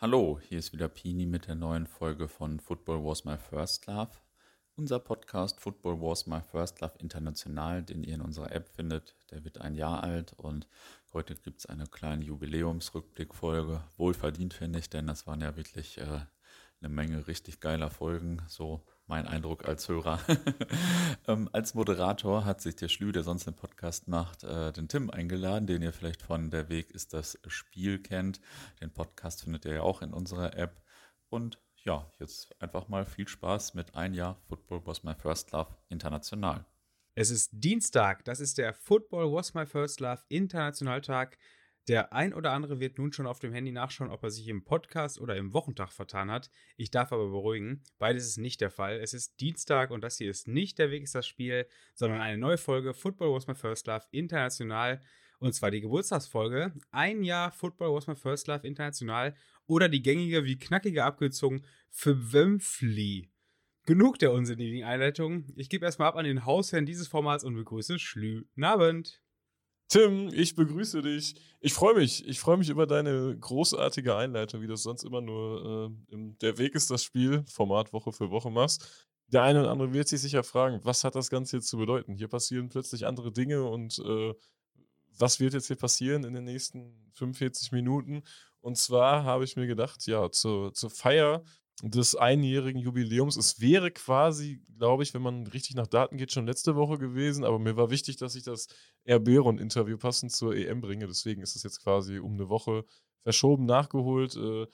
Hallo, hier ist wieder Pini mit der neuen Folge von Football Was My First Love. Unser Podcast Football Was My First Love International, den ihr in unserer App findet, der wird ein Jahr alt und heute gibt es eine kleine Jubiläumsrückblickfolge. Wohlverdient finde ich, denn das waren ja wirklich äh, eine Menge richtig geiler Folgen, so mein Eindruck als Hörer. ähm, als Moderator hat sich der Schlü, der sonst den Podcast macht, äh, den Tim eingeladen, den ihr vielleicht von Der Weg ist das Spiel kennt. Den Podcast findet ihr ja auch in unserer App. Und ja, jetzt einfach mal viel Spaß mit ein Jahr Football was my first love international. Es ist Dienstag, das ist der Football was my first love Internationaltag. Der ein oder andere wird nun schon auf dem Handy nachschauen, ob er sich im Podcast oder im Wochentag vertan hat. Ich darf aber beruhigen, beides ist nicht der Fall. Es ist Dienstag und das hier ist nicht der Weg ist das Spiel, sondern eine neue Folge Football Was My First Love International. Und zwar die Geburtstagsfolge. Ein Jahr Football Was My First Love International oder die gängige wie knackige Abkürzung für Wömpfli. Genug der unsinnigen Einleitung. Ich gebe erstmal ab an den Hausherrn dieses Formats und begrüße Schlü. Abend. Tim, ich begrüße dich. Ich freue mich. Ich freue mich über deine großartige Einleitung, wie du es sonst immer nur äh, im Der Weg ist das Spiel, Format Woche für Woche machst. Der eine oder andere wird sich sicher fragen, was hat das Ganze jetzt zu bedeuten? Hier passieren plötzlich andere Dinge und äh, was wird jetzt hier passieren in den nächsten 45 Minuten? Und zwar habe ich mir gedacht, ja, zur, zur Feier des einjährigen Jubiläums. Es wäre quasi, glaube ich, wenn man richtig nach Daten geht, schon letzte Woche gewesen, aber mir war wichtig, dass ich das Erberon-Interview passend zur EM bringe. Deswegen ist es jetzt quasi um eine Woche verschoben, nachgeholt. Äh,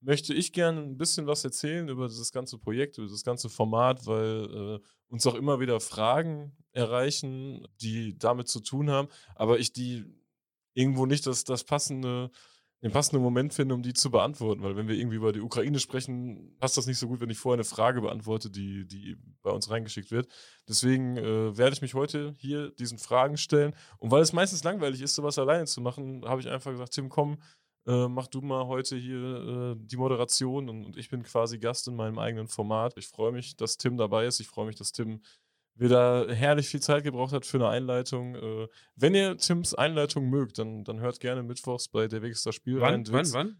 möchte ich gerne ein bisschen was erzählen über das ganze Projekt, über das ganze Format, weil äh, uns auch immer wieder Fragen erreichen, die damit zu tun haben, aber ich die irgendwo nicht das, das passende den passenden Moment finde, um die zu beantworten. Weil wenn wir irgendwie über die Ukraine sprechen, passt das nicht so gut, wenn ich vorher eine Frage beantworte, die, die bei uns reingeschickt wird. Deswegen äh, werde ich mich heute hier diesen Fragen stellen. Und weil es meistens langweilig ist, sowas alleine zu machen, habe ich einfach gesagt, Tim, komm, äh, mach du mal heute hier äh, die Moderation und, und ich bin quasi Gast in meinem eigenen Format. Ich freue mich, dass Tim dabei ist. Ich freue mich, dass Tim wieder herrlich viel Zeit gebraucht hat für eine Einleitung. Äh, wenn ihr Tims Einleitung mögt, dann, dann hört gerne mittwochs bei der Weg das Spiel wann, rein. Wann, wann?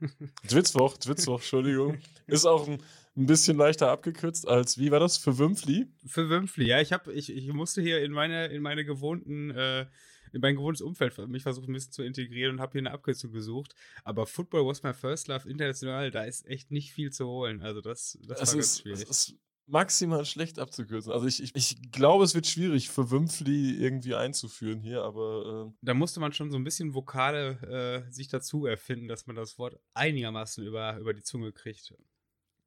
Dwitzwoch, Dwitzwoch, Entschuldigung. Ist auch ein, ein bisschen leichter abgekürzt als, wie war das, für Wümpfli? Für Wümpfli, ja. Ich, hab, ich, ich musste hier in meine, in meine gewohnten, äh, in mein gewohntes Umfeld mich versuchen, ein bisschen zu integrieren und habe hier eine Abkürzung gesucht. Aber Football was my first love international, da ist echt nicht viel zu holen. Also das, das, das war ist, ganz schwierig. Das ist maximal schlecht abzukürzen. Also ich, ich, ich glaube, es wird schwierig für Wümpfli irgendwie einzuführen hier, aber. Äh da musste man schon so ein bisschen Vokale äh, sich dazu erfinden, dass man das Wort einigermaßen über, über die Zunge kriegt.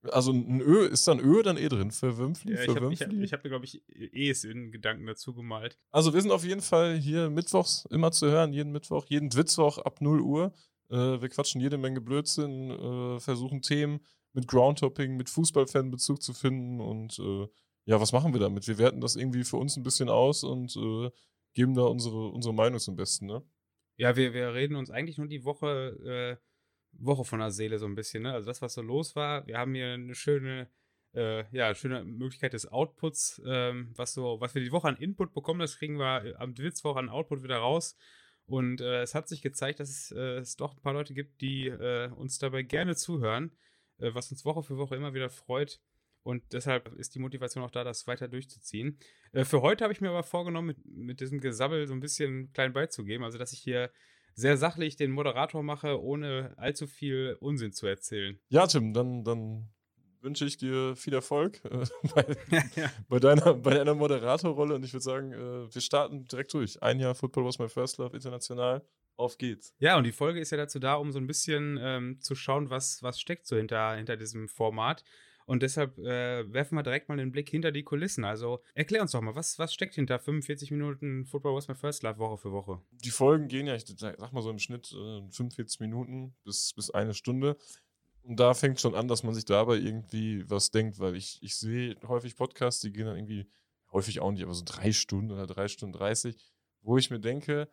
Also ein Ö, ist da ein Ö dann eh drin für Wümpfli? Ja, ich habe hab, ich hab, glaube ich, E's in Gedanken dazu gemalt. Also wir sind auf jeden Fall hier mittwochs immer zu hören, jeden Mittwoch, jeden Dwitzwoch ab 0 Uhr. Äh, wir quatschen jede Menge Blödsinn, äh, versuchen Themen mit Groundtopping, mit Fußballfan-Bezug zu finden und äh, ja, was machen wir damit? Wir werten das irgendwie für uns ein bisschen aus und äh, geben da unsere, unsere Meinung zum Besten, ne? Ja, wir, wir reden uns eigentlich nur die Woche, äh, Woche von der Seele so ein bisschen, ne? Also das, was so los war. Wir haben hier eine schöne, äh, ja, schöne Möglichkeit des Outputs, ähm, was so, was wir die Woche an Input bekommen, das kriegen wir am Dwitzwoch an Output wieder raus. Und äh, es hat sich gezeigt, dass es, äh, es doch ein paar Leute gibt, die äh, uns dabei gerne zuhören, was uns Woche für Woche immer wieder freut. Und deshalb ist die Motivation auch da, das weiter durchzuziehen. Äh, für heute habe ich mir aber vorgenommen, mit, mit diesem Gesabbel so ein bisschen klein beizugeben. Also, dass ich hier sehr sachlich den Moderator mache, ohne allzu viel Unsinn zu erzählen. Ja, Tim, dann, dann wünsche ich dir viel Erfolg äh, bei, ja. bei, deiner, bei deiner Moderatorrolle und ich würde sagen, äh, wir starten direkt durch. Ein Jahr Football was my first love international. Auf geht's. Ja, und die Folge ist ja dazu da, um so ein bisschen ähm, zu schauen, was, was steckt so hinter, hinter diesem Format. Und deshalb äh, werfen wir direkt mal den Blick hinter die Kulissen. Also erklär uns doch mal, was, was steckt hinter 45 Minuten Football Was My First Love Woche für Woche? Die Folgen gehen ja, ich sag mal so im Schnitt äh, 45 Minuten bis, bis eine Stunde. Und da fängt schon an, dass man sich dabei irgendwie was denkt, weil ich, ich sehe häufig Podcasts, die gehen dann irgendwie, häufig auch nicht, aber so drei Stunden oder drei Stunden 30, wo ich mir denke,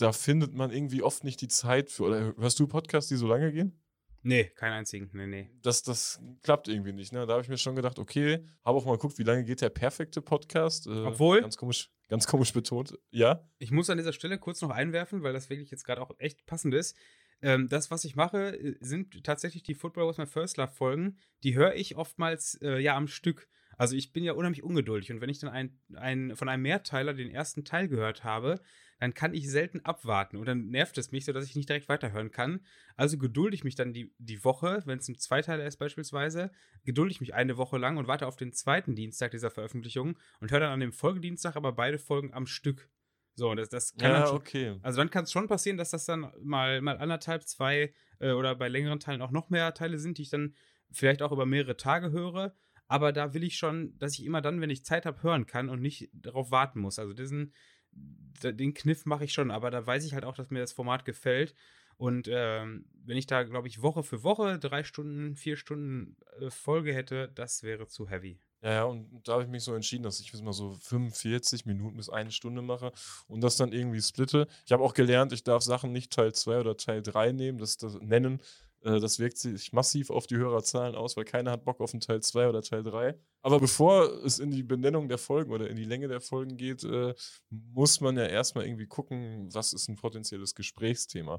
da findet man irgendwie oft nicht die Zeit für. Oder hörst du Podcasts, die so lange gehen? Nee, keinen einzigen. Nee, nee. Das, das klappt irgendwie nicht. Ne? Da habe ich mir schon gedacht, okay, habe auch mal geguckt, wie lange geht der perfekte Podcast. Äh, Obwohl. Ganz komisch, ganz komisch betont. Ja. Ich muss an dieser Stelle kurz noch einwerfen, weil das wirklich jetzt gerade auch echt passend ist. Ähm, das, was ich mache, äh, sind tatsächlich die Football Was My First Love Folgen. Die höre ich oftmals äh, ja am Stück. Also ich bin ja unheimlich ungeduldig und wenn ich dann ein, ein, von einem Mehrteiler den ersten Teil gehört habe, dann kann ich selten abwarten und dann nervt es mich, sodass ich nicht direkt weiterhören kann. Also gedulde ich mich dann die, die Woche, wenn es ein Zweiteiler ist beispielsweise, gedulde ich mich eine Woche lang und warte auf den zweiten Dienstag dieser Veröffentlichung und höre dann an dem Folgedienstag aber beide Folgen am Stück. So, das, das kann Ja, dann schon, okay. also dann kann es schon passieren, dass das dann mal, mal anderthalb, zwei äh, oder bei längeren Teilen auch noch mehr Teile sind, die ich dann vielleicht auch über mehrere Tage höre. Aber da will ich schon, dass ich immer dann, wenn ich Zeit habe, hören kann und nicht darauf warten muss. Also diesen, den Kniff mache ich schon, aber da weiß ich halt auch, dass mir das Format gefällt. Und ähm, wenn ich da, glaube ich, Woche für Woche drei Stunden, vier Stunden äh, Folge hätte, das wäre zu heavy. Ja, ja, und da habe ich mich so entschieden, dass ich mal so 45 Minuten bis eine Stunde mache und das dann irgendwie splitte. Ich habe auch gelernt, ich darf Sachen nicht Teil 2 oder Teil 3 nehmen, das, das nennen. Äh, Das wirkt sich massiv auf die Hörerzahlen aus, weil keiner hat Bock auf einen Teil 2 oder Teil 3. Aber bevor es in die Benennung der Folgen oder in die Länge der Folgen geht, äh, muss man ja erstmal irgendwie gucken, was ist ein potenzielles Gesprächsthema.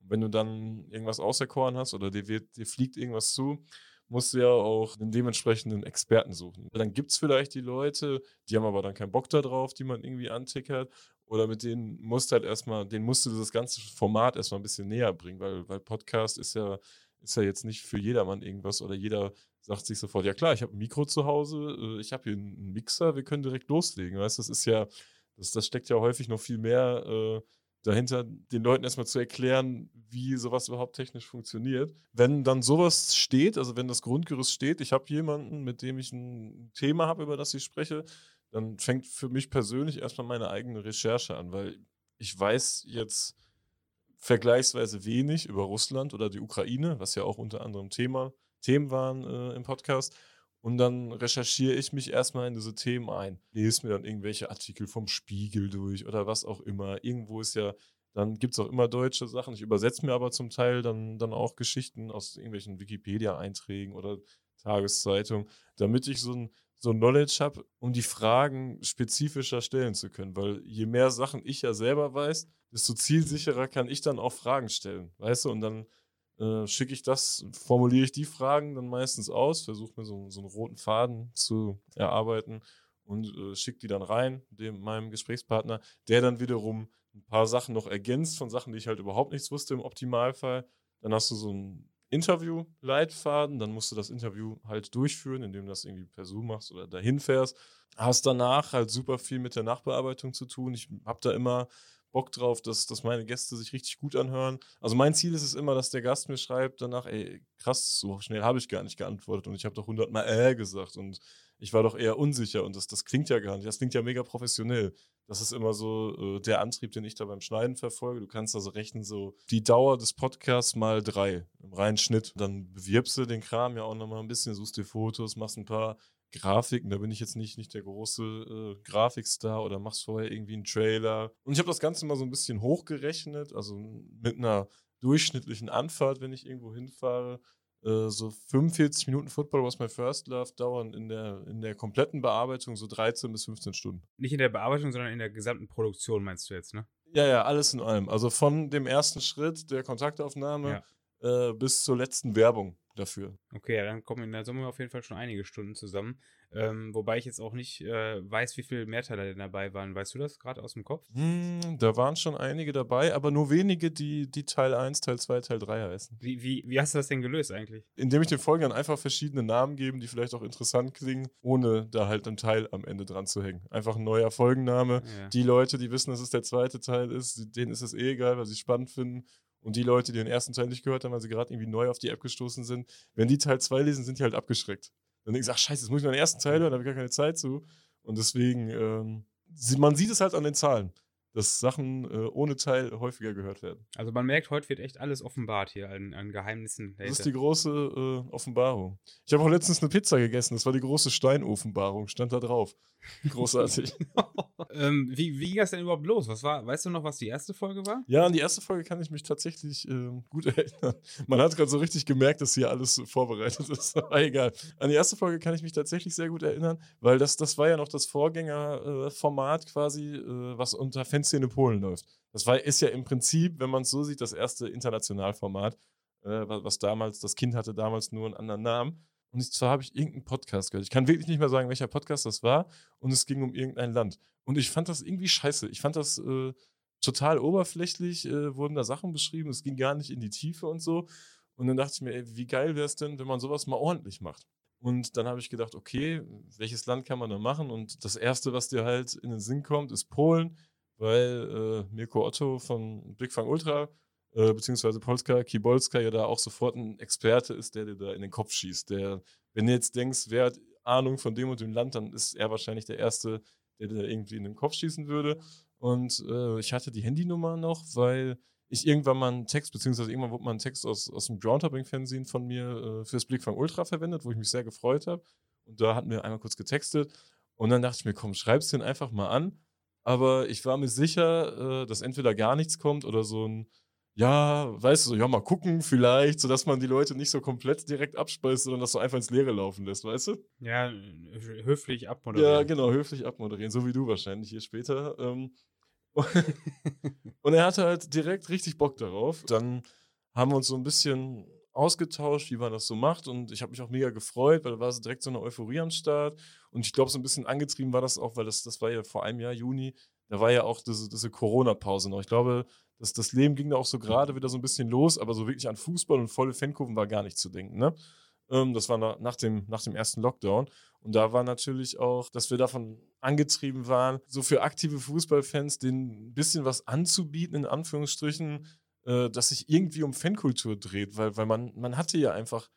Und wenn du dann irgendwas auserkoren hast oder dir, wird, dir fliegt irgendwas zu, musst du ja auch einen dementsprechenden Experten suchen. Dann gibt es vielleicht die Leute, die haben aber dann keinen Bock darauf, die man irgendwie antickert. Oder mit denen musst halt erstmal, denen musst du das ganze Format erstmal ein bisschen näher bringen, weil, weil Podcast ist ja, ist ja jetzt nicht für jedermann irgendwas oder jeder sagt sich sofort, ja klar, ich habe ein Mikro zu Hause, äh, ich habe hier einen Mixer, wir können direkt loslegen. Weißt das ist ja, das, das steckt ja häufig noch viel mehr äh, dahinter, den Leuten erstmal zu erklären, wie sowas überhaupt technisch funktioniert. Wenn dann sowas steht, also wenn das Grundgerüst steht, ich habe jemanden, mit dem ich ein Thema habe, über das ich spreche, dann fängt für mich persönlich erstmal meine eigene Recherche an, weil ich weiß jetzt vergleichsweise wenig über Russland oder die Ukraine, was ja auch unter anderem Thema, Themen waren äh, im Podcast. Und dann recherchiere ich mich erstmal in diese Themen ein. Lese mir dann irgendwelche Artikel vom Spiegel durch oder was auch immer. Irgendwo ist ja, dann gibt es auch immer deutsche Sachen. Ich übersetze mir aber zum Teil dann, dann auch Geschichten aus irgendwelchen Wikipedia-Einträgen oder Tageszeitungen, damit ich so ein, so Knowledge habe, um die Fragen spezifischer stellen zu können. Weil je mehr Sachen ich ja selber weiß, desto zielsicherer kann ich dann auch Fragen stellen. Weißt du? Und dann äh, schicke ich das, formuliere ich die Fragen dann meistens aus, versuche mir so, so einen roten Faden zu erarbeiten und äh, schicke die dann rein, dem, meinem Gesprächspartner, der dann wiederum ein paar Sachen noch ergänzt von Sachen, die ich halt überhaupt nichts wusste im Optimalfall. Dann hast du so ein Interview-Leitfaden, dann musst du das Interview halt durchführen, indem du das irgendwie per Zoom machst oder dahin fährst. Hast danach halt super viel mit der Nachbearbeitung zu tun. Ich habe da immer Bock drauf, dass, dass meine Gäste sich richtig gut anhören. Also mein Ziel ist es immer, dass der Gast mir schreibt danach, ey, krass, so schnell habe ich gar nicht geantwortet und ich habe doch hundertmal äh gesagt und ich war doch eher unsicher und das, das klingt ja gar nicht, das klingt ja mega professionell. Das ist immer so äh, der Antrieb, den ich da beim Schneiden verfolge. Du kannst also rechnen, so die Dauer des Podcasts mal drei im reinen Schnitt. Dann bewirbst du den Kram ja auch nochmal ein bisschen, suchst dir Fotos, machst ein paar Grafiken, da bin ich jetzt nicht, nicht der große äh, Grafikstar oder machst vorher irgendwie einen Trailer. Und ich habe das Ganze mal so ein bisschen hochgerechnet, also mit einer durchschnittlichen Anfahrt, wenn ich irgendwo hinfahre. Äh, so 45 Minuten Football was my first love dauern in der, in der kompletten Bearbeitung so 13 bis 15 Stunden. Nicht in der Bearbeitung, sondern in der gesamten Produktion, meinst du jetzt, ne? Ja, ja, alles in allem. Also von dem ersten Schritt der Kontaktaufnahme äh, bis zur letzten Werbung dafür. Okay, ja, dann kommen in der Summe auf jeden Fall schon einige Stunden zusammen. Ähm, wobei ich jetzt auch nicht äh, weiß, wie viele Mehrteiler denn dabei waren. Weißt du das gerade aus dem Kopf? Hm, da waren schon einige dabei, aber nur wenige, die, die Teil 1, Teil 2, Teil 3 heißen. Wie, wie, wie hast du das denn gelöst eigentlich? Indem ich den Folgen dann einfach verschiedene Namen gebe, die vielleicht auch interessant klingen, ohne da halt einen Teil am Ende dran zu hängen. Einfach ein neuer Folgenname. Ja. Die Leute, die wissen, dass es der zweite Teil ist, denen ist es eh egal, weil sie es spannend finden. Und die Leute, die den ersten Teil nicht gehört haben, weil sie gerade irgendwie neu auf die App gestoßen sind, wenn die Teil 2 lesen, sind die halt abgeschreckt. Dann denken sie, ach scheiße, jetzt muss ich noch den ersten Teil hören, da habe ich gar keine Zeit zu. Und deswegen, ähm, man sieht es halt an den Zahlen, dass Sachen äh, ohne Teil häufiger gehört werden. Also man merkt, heute wird echt alles offenbart hier an, an Geheimnissen. Das ist die große äh, Offenbarung. Ich habe auch letztens eine Pizza gegessen, das war die große Steinoffenbarung, stand da drauf. Großartig. ähm, wie, wie ging das denn überhaupt los? Was war, weißt du noch, was die erste Folge war? Ja, an die erste Folge kann ich mich tatsächlich ähm, gut erinnern. Man hat gerade so richtig gemerkt, dass hier alles vorbereitet ist. Aber egal. An die erste Folge kann ich mich tatsächlich sehr gut erinnern, weil das, das war ja noch das Vorgängerformat äh, Format quasi, äh, was unter Fanszene Polen läuft. Das war, ist ja im Prinzip, wenn man es so sieht, das erste Internationalformat, äh, was damals, das Kind hatte damals nur einen anderen Namen. Und zwar habe ich irgendeinen Podcast gehört. Ich kann wirklich nicht mehr sagen, welcher Podcast das war. Und es ging um irgendein Land. Und ich fand das irgendwie scheiße. Ich fand das äh, total oberflächlich, äh, wurden da Sachen beschrieben. Es ging gar nicht in die Tiefe und so. Und dann dachte ich mir, ey, wie geil wäre es denn, wenn man sowas mal ordentlich macht? Und dann habe ich gedacht, okay, welches Land kann man da machen? Und das Erste, was dir halt in den Sinn kommt, ist Polen, weil äh, Mirko Otto von Blickfang Ultra, äh, beziehungsweise Polska Kibolska ja da auch sofort ein Experte ist, der dir da in den Kopf schießt. Der, wenn du jetzt denkst, wer hat Ahnung von dem und dem Land, dann ist er wahrscheinlich der Erste, der dir irgendwie in den Kopf schießen würde. Und äh, ich hatte die Handynummer noch, weil ich irgendwann mal einen Text, beziehungsweise irgendwann wurde mal ein Text aus, aus dem Groundhopping-Fernsehen von mir äh, fürs Blickfang Ultra verwendet, wo ich mich sehr gefreut habe. Und da hatten wir einmal kurz getextet. Und dann dachte ich mir, komm, schreib's den einfach mal an. Aber ich war mir sicher, äh, dass entweder gar nichts kommt oder so ein, ja, weißt du, so, ja, mal gucken, vielleicht, sodass man die Leute nicht so komplett direkt abspeist, sondern das so einfach ins Leere laufen lässt, weißt du? Ja, höflich abmoderieren. Ja, genau, höflich abmoderieren, so wie du wahrscheinlich hier später. Ähm, und er hatte halt direkt richtig Bock darauf. Dann haben wir uns so ein bisschen ausgetauscht, wie man das so macht. Und ich habe mich auch mega gefreut, weil da war so direkt so eine Euphorie am Start. Und ich glaube, so ein bisschen angetrieben war das auch, weil das, das war ja vor einem Jahr, Juni, da war ja auch diese, diese Corona-Pause noch. Ich glaube, das, das Leben ging da auch so gerade wieder so ein bisschen los, aber so wirklich an Fußball und volle Fankurven war gar nicht zu denken. Ne? Ähm, das war nach, dem, nach dem ersten Lockdown. Und da war natürlich auch, dass wir davon angetrieben waren, so für aktive Fußballfans denen ein bisschen was anzubieten, in Anführungsstrichen, äh, dass sich irgendwie um Fankultur dreht, weil, weil man, man hatte ja einfach,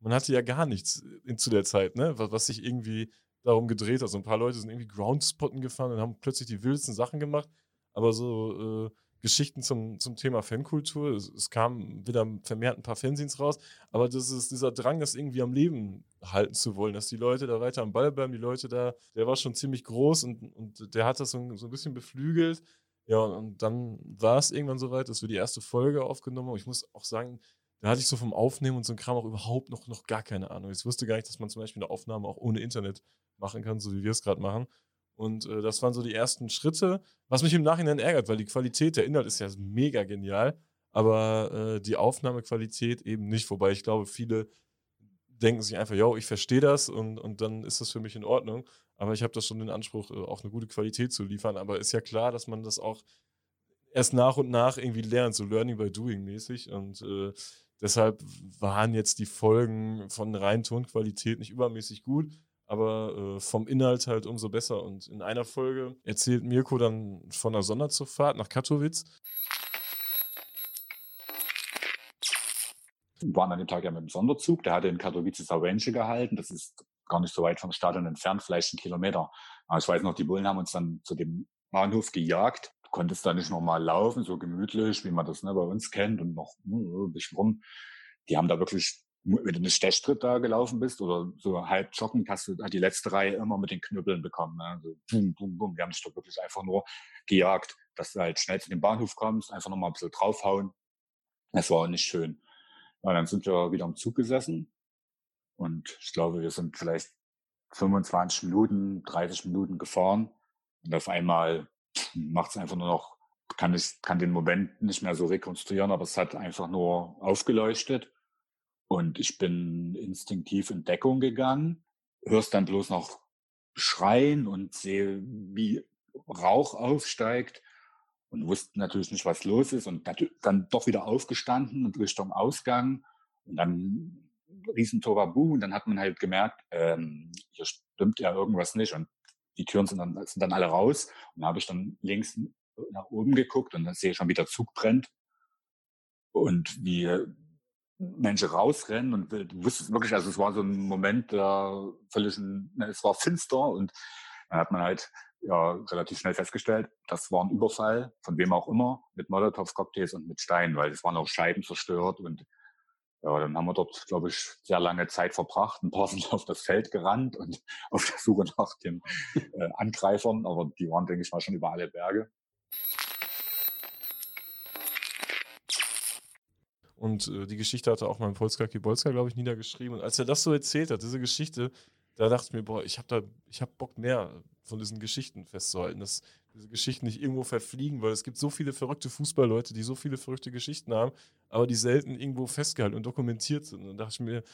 man hatte ja gar nichts in, zu der Zeit, ne? was, was sich irgendwie darum gedreht hat. So ein paar Leute sind irgendwie Groundspotten gefahren und haben plötzlich die wildesten Sachen gemacht. Aber so äh, Geschichten zum, zum Thema Fankultur. Es, es kamen wieder vermehrt ein paar Fanzines raus, aber das ist dieser Drang, das irgendwie am Leben halten zu wollen, dass die Leute da weiter am Ball bleiben, die Leute da, der war schon ziemlich groß und, und der hat das so, so ein bisschen beflügelt. Ja, und dann war es irgendwann soweit, dass wir die erste Folge aufgenommen haben. Ich muss auch sagen, da hatte ich so vom Aufnehmen und so ein Kram auch überhaupt noch, noch gar keine Ahnung. Ich wusste gar nicht, dass man zum Beispiel eine Aufnahme auch ohne Internet machen kann, so wie wir es gerade machen. Und äh, das waren so die ersten Schritte, was mich im Nachhinein ärgert, weil die Qualität, der Inhalt ist ja mega genial, aber äh, die Aufnahmequalität eben nicht. Wobei ich glaube, viele denken sich einfach, yo, ich verstehe das und, und dann ist das für mich in Ordnung. Aber ich habe das schon den Anspruch, äh, auch eine gute Qualität zu liefern. Aber ist ja klar, dass man das auch erst nach und nach irgendwie lernt, so Learning by Doing mäßig. Und äh, deshalb waren jetzt die Folgen von rein Tonqualität nicht übermäßig gut aber äh, vom Inhalt halt umso besser. Und in einer Folge erzählt Mirko dann von einer Sonderzugfahrt nach Katowice. Wir waren an dem Tag ja mit dem Sonderzug, der hatte in Katowice Sawenche gehalten. Das ist gar nicht so weit vom Stadion entfernt, vielleicht einen Kilometer. Aber ich weiß noch, die Bullen haben uns dann zu dem Bahnhof gejagt. Du konntest da nicht nochmal laufen, so gemütlich, wie man das ne, bei uns kennt und noch hm, ein bisschen rum. Die haben da wirklich wenn du eine Stechtritt da gelaufen bist oder so halb joggen, hast du die letzte Reihe immer mit den Knüppeln bekommen. Ne? Also boom, boom, boom. Wir haben dich doch wirklich einfach nur gejagt, dass du halt schnell zu dem Bahnhof kommst, einfach nochmal ein bisschen draufhauen. Das war auch nicht schön. Ja, dann sind wir wieder im Zug gesessen und ich glaube, wir sind vielleicht 25 Minuten, 30 Minuten gefahren und auf einmal macht es einfach nur noch, kann ich kann den Moment nicht mehr so rekonstruieren, aber es hat einfach nur aufgeleuchtet und ich bin instinktiv in Deckung gegangen, hörst dann bloß noch schreien und sehe, wie Rauch aufsteigt und wusste natürlich nicht, was los ist und dann doch wieder aufgestanden und Richtung Ausgang und dann riesen Torabu und dann hat man halt gemerkt, ähm, hier stimmt ja irgendwas nicht und die Türen sind dann, sind dann alle raus. Und da habe ich dann links nach oben geguckt und dann sehe ich schon, wie der Zug brennt. Und wie Menschen rausrennen und du wusstest wirklich, also es war so ein Moment, der völlig, ne, es war finster und dann hat man halt ja relativ schnell festgestellt, das war ein Überfall, von wem auch immer, mit Molotow-Cocktails und mit Steinen, weil es waren auch Scheiben zerstört und ja, dann haben wir dort, glaube ich, sehr lange Zeit verbracht. Ein paar sind auf das Feld gerannt und auf der Suche nach den äh, Angreifern, aber die waren, denke ich mal, schon über alle Berge. Und äh, die Geschichte hatte auch mein Polska Kibolska, glaube ich, niedergeschrieben. Und als er das so erzählt hat, diese Geschichte, da da dachte ich mir, boah, ich habe da, ich habe Bock mehr von diesen Geschichten festzuhalten, dass diese Geschichten nicht irgendwo verfliegen, weil es gibt so viele verrückte Fußballleute, die so viele verrückte Geschichten haben, aber die selten irgendwo festgehalten und dokumentiert sind. Und dann dachte ich mir,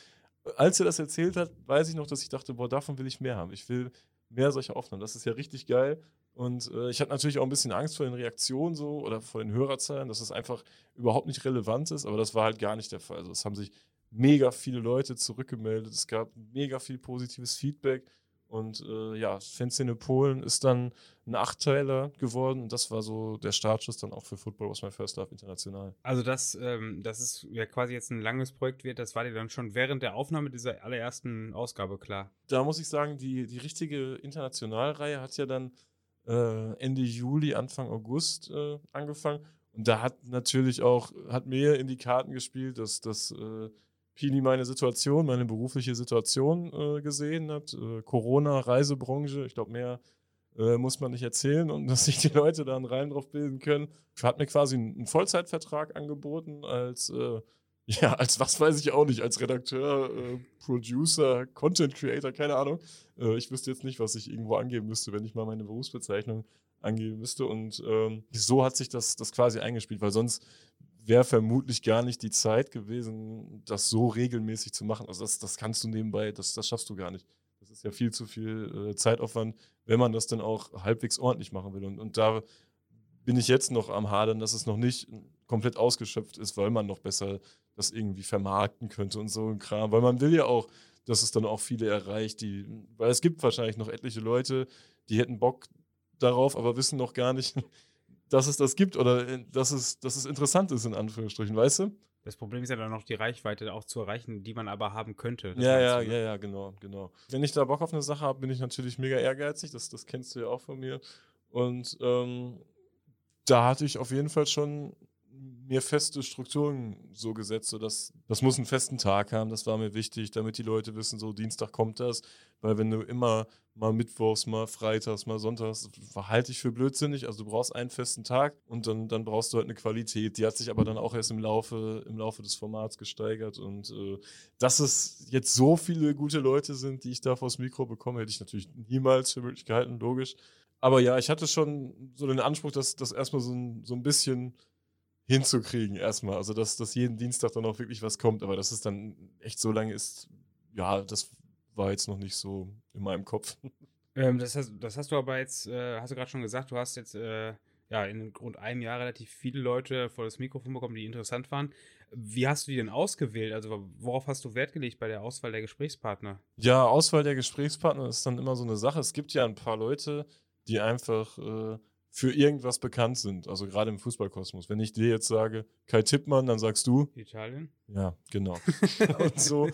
als er das erzählt hat, weiß ich noch, dass ich dachte, boah, davon will ich mehr haben. Ich will mehr solcher Aufnahmen. Das ist ja richtig geil. Und äh, ich hatte natürlich auch ein bisschen Angst vor den Reaktionen so oder vor den Hörerzahlen, dass es einfach überhaupt nicht relevant ist, aber das war halt gar nicht der Fall. Also es haben sich mega viele Leute zurückgemeldet, es gab mega viel positives Feedback und äh, ja, Fanszene Polen ist dann ein Achtteiler geworden und das war so der Startschuss dann auch für Football Was My First Love international. Also das, ähm, das ist ja quasi jetzt ein langes Projekt wird, das war dir dann schon während der Aufnahme dieser allerersten Ausgabe klar? Da muss ich sagen, die, die richtige Internationalreihe hat ja dann äh, Ende Juli, Anfang August äh, angefangen und da hat natürlich auch, hat mir in die Karten gespielt, dass das äh, Pini meine Situation, meine berufliche Situation äh, gesehen hat. Äh, Corona, Reisebranche, ich glaube, mehr äh, muss man nicht erzählen und dass sich die Leute da einen Reim drauf bilden können. Hat mir quasi einen Vollzeitvertrag angeboten als, äh, ja, als was weiß ich auch nicht, als Redakteur, äh, Producer, Content Creator, keine Ahnung. Äh, ich wüsste jetzt nicht, was ich irgendwo angeben müsste, wenn ich mal meine Berufsbezeichnung angeben müsste. Und ähm, so hat sich das, das quasi eingespielt, weil sonst wäre vermutlich gar nicht die Zeit gewesen, das so regelmäßig zu machen. Also das, das kannst du nebenbei, das, das schaffst du gar nicht. Das ist ja viel zu viel äh, Zeitaufwand, wenn man das dann auch halbwegs ordentlich machen will. Und, und da bin ich jetzt noch am Hadern, dass es noch nicht komplett ausgeschöpft ist, weil man noch besser das irgendwie vermarkten könnte und so ein Kram. Weil man will ja auch, dass es dann auch viele erreicht, die, weil es gibt wahrscheinlich noch etliche Leute, die hätten Bock darauf, aber wissen noch gar nicht, dass es das gibt oder äh, dass es, dass es interessant ist, in Anführungsstrichen, weißt du? Das Problem ist ja dann noch die Reichweite auch zu erreichen, die man aber haben könnte. Ja, ja, ne? ja, ja, genau, genau. Wenn ich da Bock auf eine Sache habe, bin ich natürlich mega ehrgeizig, das, das kennst du ja auch von mir. Und ähm, da hatte ich auf jeden Fall schon mir feste Strukturen so gesetzt, so dass das muss einen festen Tag haben, das war mir wichtig, damit die Leute wissen, so Dienstag kommt das, weil wenn du immer mal mittwochs, mal freitags, mal sonntags, halte ich für blödsinnig, also du brauchst einen festen Tag und dann, dann brauchst du halt eine Qualität, die hat sich aber dann auch erst im Laufe, im Laufe des Formats gesteigert. Und äh, dass es jetzt so viele gute Leute sind, die ich da vors Mikro bekomme, hätte ich natürlich niemals für möglich gehalten, logisch. Aber ja, ich hatte schon so den Anspruch, dass das erstmal so ein, so ein bisschen hinzukriegen erstmal. Also, dass, dass jeden Dienstag dann auch wirklich was kommt, aber dass es dann echt so lange ist, ja, das war jetzt noch nicht so in meinem Kopf. Ähm, das, hast, das hast du aber jetzt, äh, hast du gerade schon gesagt, du hast jetzt äh, ja in rund einem Jahr relativ viele Leute vor das Mikrofon bekommen, die interessant waren. Wie hast du die denn ausgewählt? Also worauf hast du Wert gelegt bei der Auswahl der Gesprächspartner? Ja, Auswahl der Gesprächspartner ist dann immer so eine Sache. Es gibt ja ein paar Leute, die einfach äh, für irgendwas bekannt sind, also gerade im Fußballkosmos. Wenn ich dir jetzt sage, Kai Tippmann, dann sagst du Italien? Ja, genau. und so,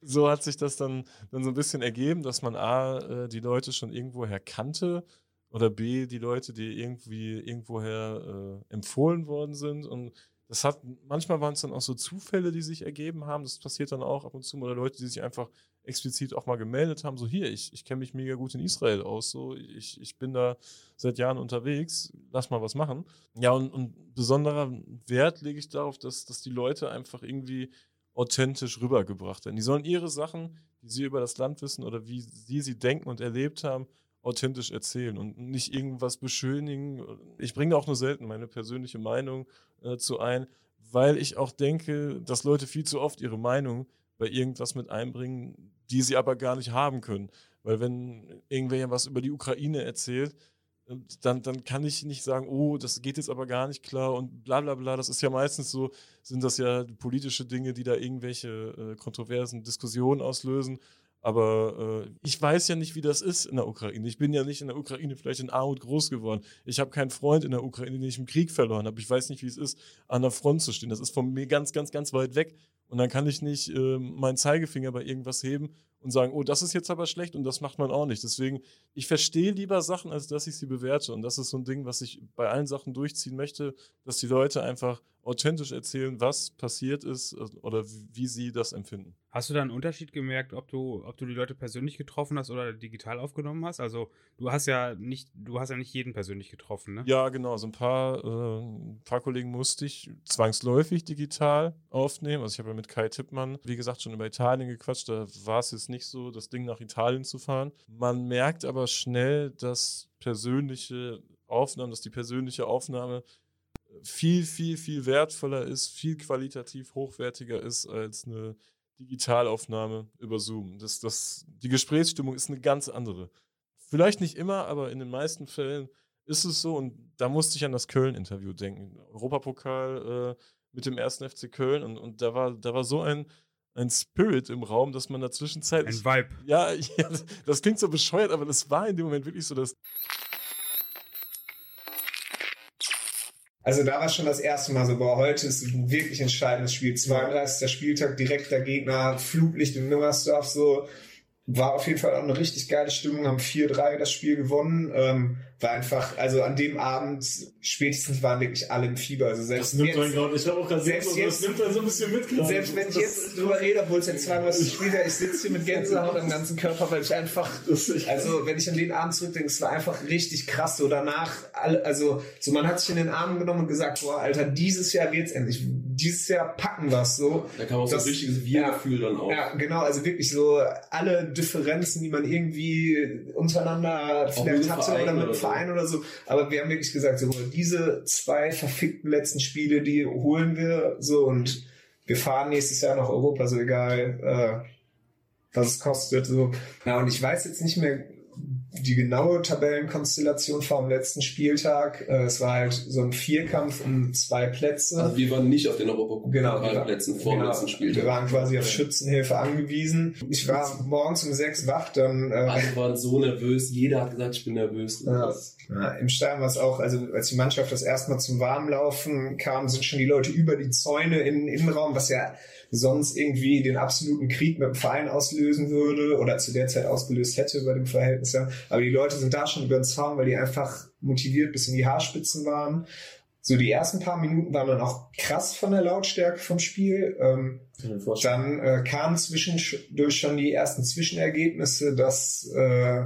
so hat sich das dann, dann so ein bisschen ergeben, dass man A, äh, die Leute schon irgendwoher kannte oder B, die Leute, die irgendwie irgendwoher äh, empfohlen worden sind und das hat, manchmal waren es dann auch so Zufälle, die sich ergeben haben. Das passiert dann auch ab und zu mal. Oder Leute, die sich einfach explizit auch mal gemeldet haben, so hier, ich, ich kenne mich mega gut in Israel aus, so ich, ich bin da seit Jahren unterwegs, lass mal was machen. Ja, und, und besonderer Wert lege ich darauf, dass, dass die Leute einfach irgendwie authentisch rübergebracht werden. Die sollen ihre Sachen, die sie über das Land wissen oder wie sie sie denken und erlebt haben, authentisch erzählen und nicht irgendwas beschönigen. Ich bringe auch nur selten meine persönliche Meinung äh, zu ein, weil ich auch denke, dass Leute viel zu oft ihre Meinung bei irgendwas mit einbringen, die sie aber gar nicht haben können. Weil wenn irgendwer was über die Ukraine erzählt, äh, dann, dann kann ich nicht sagen, oh, das geht jetzt aber gar nicht klar und bla bla bla. Das ist ja meistens so, sind das ja politische Dinge, die da irgendwelche äh, kontroversen Diskussionen auslösen. Aber äh, ich weiß ja nicht, wie das ist in der Ukraine. Ich bin ja nicht in der Ukraine vielleicht in Armut groß geworden. Ich habe keinen Freund in der Ukraine, den ich im Krieg verloren habe. Ich weiß nicht, wie es ist, an der Front zu stehen. Das ist von mir ganz, ganz, ganz weit weg. Und dann kann ich nicht äh, meinen Zeigefinger bei irgendwas heben und sagen, oh, das ist jetzt aber schlecht und das macht man auch nicht. Deswegen, ich verstehe lieber Sachen, als dass ich sie bewerte. Und das ist so ein Ding, was ich bei allen Sachen durchziehen möchte, dass die Leute einfach authentisch erzählen, was passiert ist äh, oder wie sie das empfinden. Hast du da einen Unterschied gemerkt, ob du, ob du die Leute persönlich getroffen hast oder digital aufgenommen hast? Also du hast ja nicht, du hast ja nicht jeden persönlich getroffen, ne? Ja, genau. So ein paar, äh, ein paar Kollegen musste ich zwangsläufig digital aufnehmen. Also ich habe ja mit Kai Tippmann, wie gesagt, schon über Italien gequatscht. Da war es jetzt jetzt nicht so, das Ding nach Italien zu fahren. Man merkt aber schnell, dass persönliche Aufnahmen, dass die persönliche Aufnahme viel, viel, viel wertvoller ist, viel qualitativ hochwertiger ist als eine Digitalaufnahme über Zoom. Das, das, die Gesprächsstimmung ist eine ganz andere. Vielleicht nicht immer, aber in den meisten Fällen ist es so. Und da musste ich an das Köln-Interview denken. Europapokal äh, mit dem ersten FC Köln. Und, und da, war, da war so ein, ein Spirit im Raum, dass man dazwischen Zeit. Ein Vibe. Ja, ja, das klingt so bescheuert, aber das war in dem Moment wirklich so, dass Also da war schon das erste Mal so, boah, heute ist ein wirklich entscheidendes Spiel. 32. Spieltag, direkter Gegner, Fluglicht in Müngersdorf, so. War auf jeden Fall auch eine richtig geile Stimmung, haben 4-3 das Spiel gewonnen. Ähm, war einfach, also an dem Abend spätestens waren wirklich alle im Fieber. Also selbst das nimmt jetzt, gerade, ich habe auch gerade selbst so, das jetzt- nimmt einen so ein bisschen mit gerade. selbst wenn ich jetzt drüber rede, obwohl es jetzt zweimal das ist, ich sitze hier mit Gänsehaut am ganzen Körper, weil ich einfach, also wenn ich an den Abend zurückdenke, es war einfach richtig krass. So danach, also so man hat sich in den Arm genommen und gesagt, boah, Alter, dieses Jahr wird's endlich. Dieses Jahr packen wir's so. Da kam auch so Das- ein richtiges Wir-Gefühl dann auf. Ja, genau, also wirklich so alle Differenzen, die man irgendwie untereinander vielleicht hatte Verein oder mit dem so. Verein oder so. Aber wir haben wirklich gesagt, so diese zwei verfickten letzten Spiele, die holen wir so und wir fahren nächstes Jahr nach Europa, so egal, äh, was es kostet. So. Ja, und ich weiß jetzt nicht mehr die genaue Tabellenkonstellation vom letzten Spieltag. Äh, es war halt so ein Vierkampf um zwei Plätze. Also wir waren nicht auf den Genau, Europapokalplätzen vor dem genau. letzten Spiel. Wir waren quasi auf Schützenhilfe angewiesen. Ich war morgens um sechs wach, dann äh, Alle waren so nervös, jeder hat gesagt, ich bin nervös. Ja. ja, im Stadion war es auch, also als die Mannschaft das erste Mal zum Warmlaufen kam, sind schon die Leute über die Zäune in den Innenraum, was ja sonst irgendwie den absoluten Krieg mit dem Verein auslösen würde oder zu der Zeit ausgelöst hätte bei dem Verhältnis. Ja. Aber die Leute sind da schon über den Zaun, weil die einfach motiviert bis in die Haarspitzen waren. So die ersten paar Minuten waren dann auch krass von der Lautstärke vom Spiel. Ähm, dann äh, kamen zwischendurch schon die ersten Zwischenergebnisse, dass äh,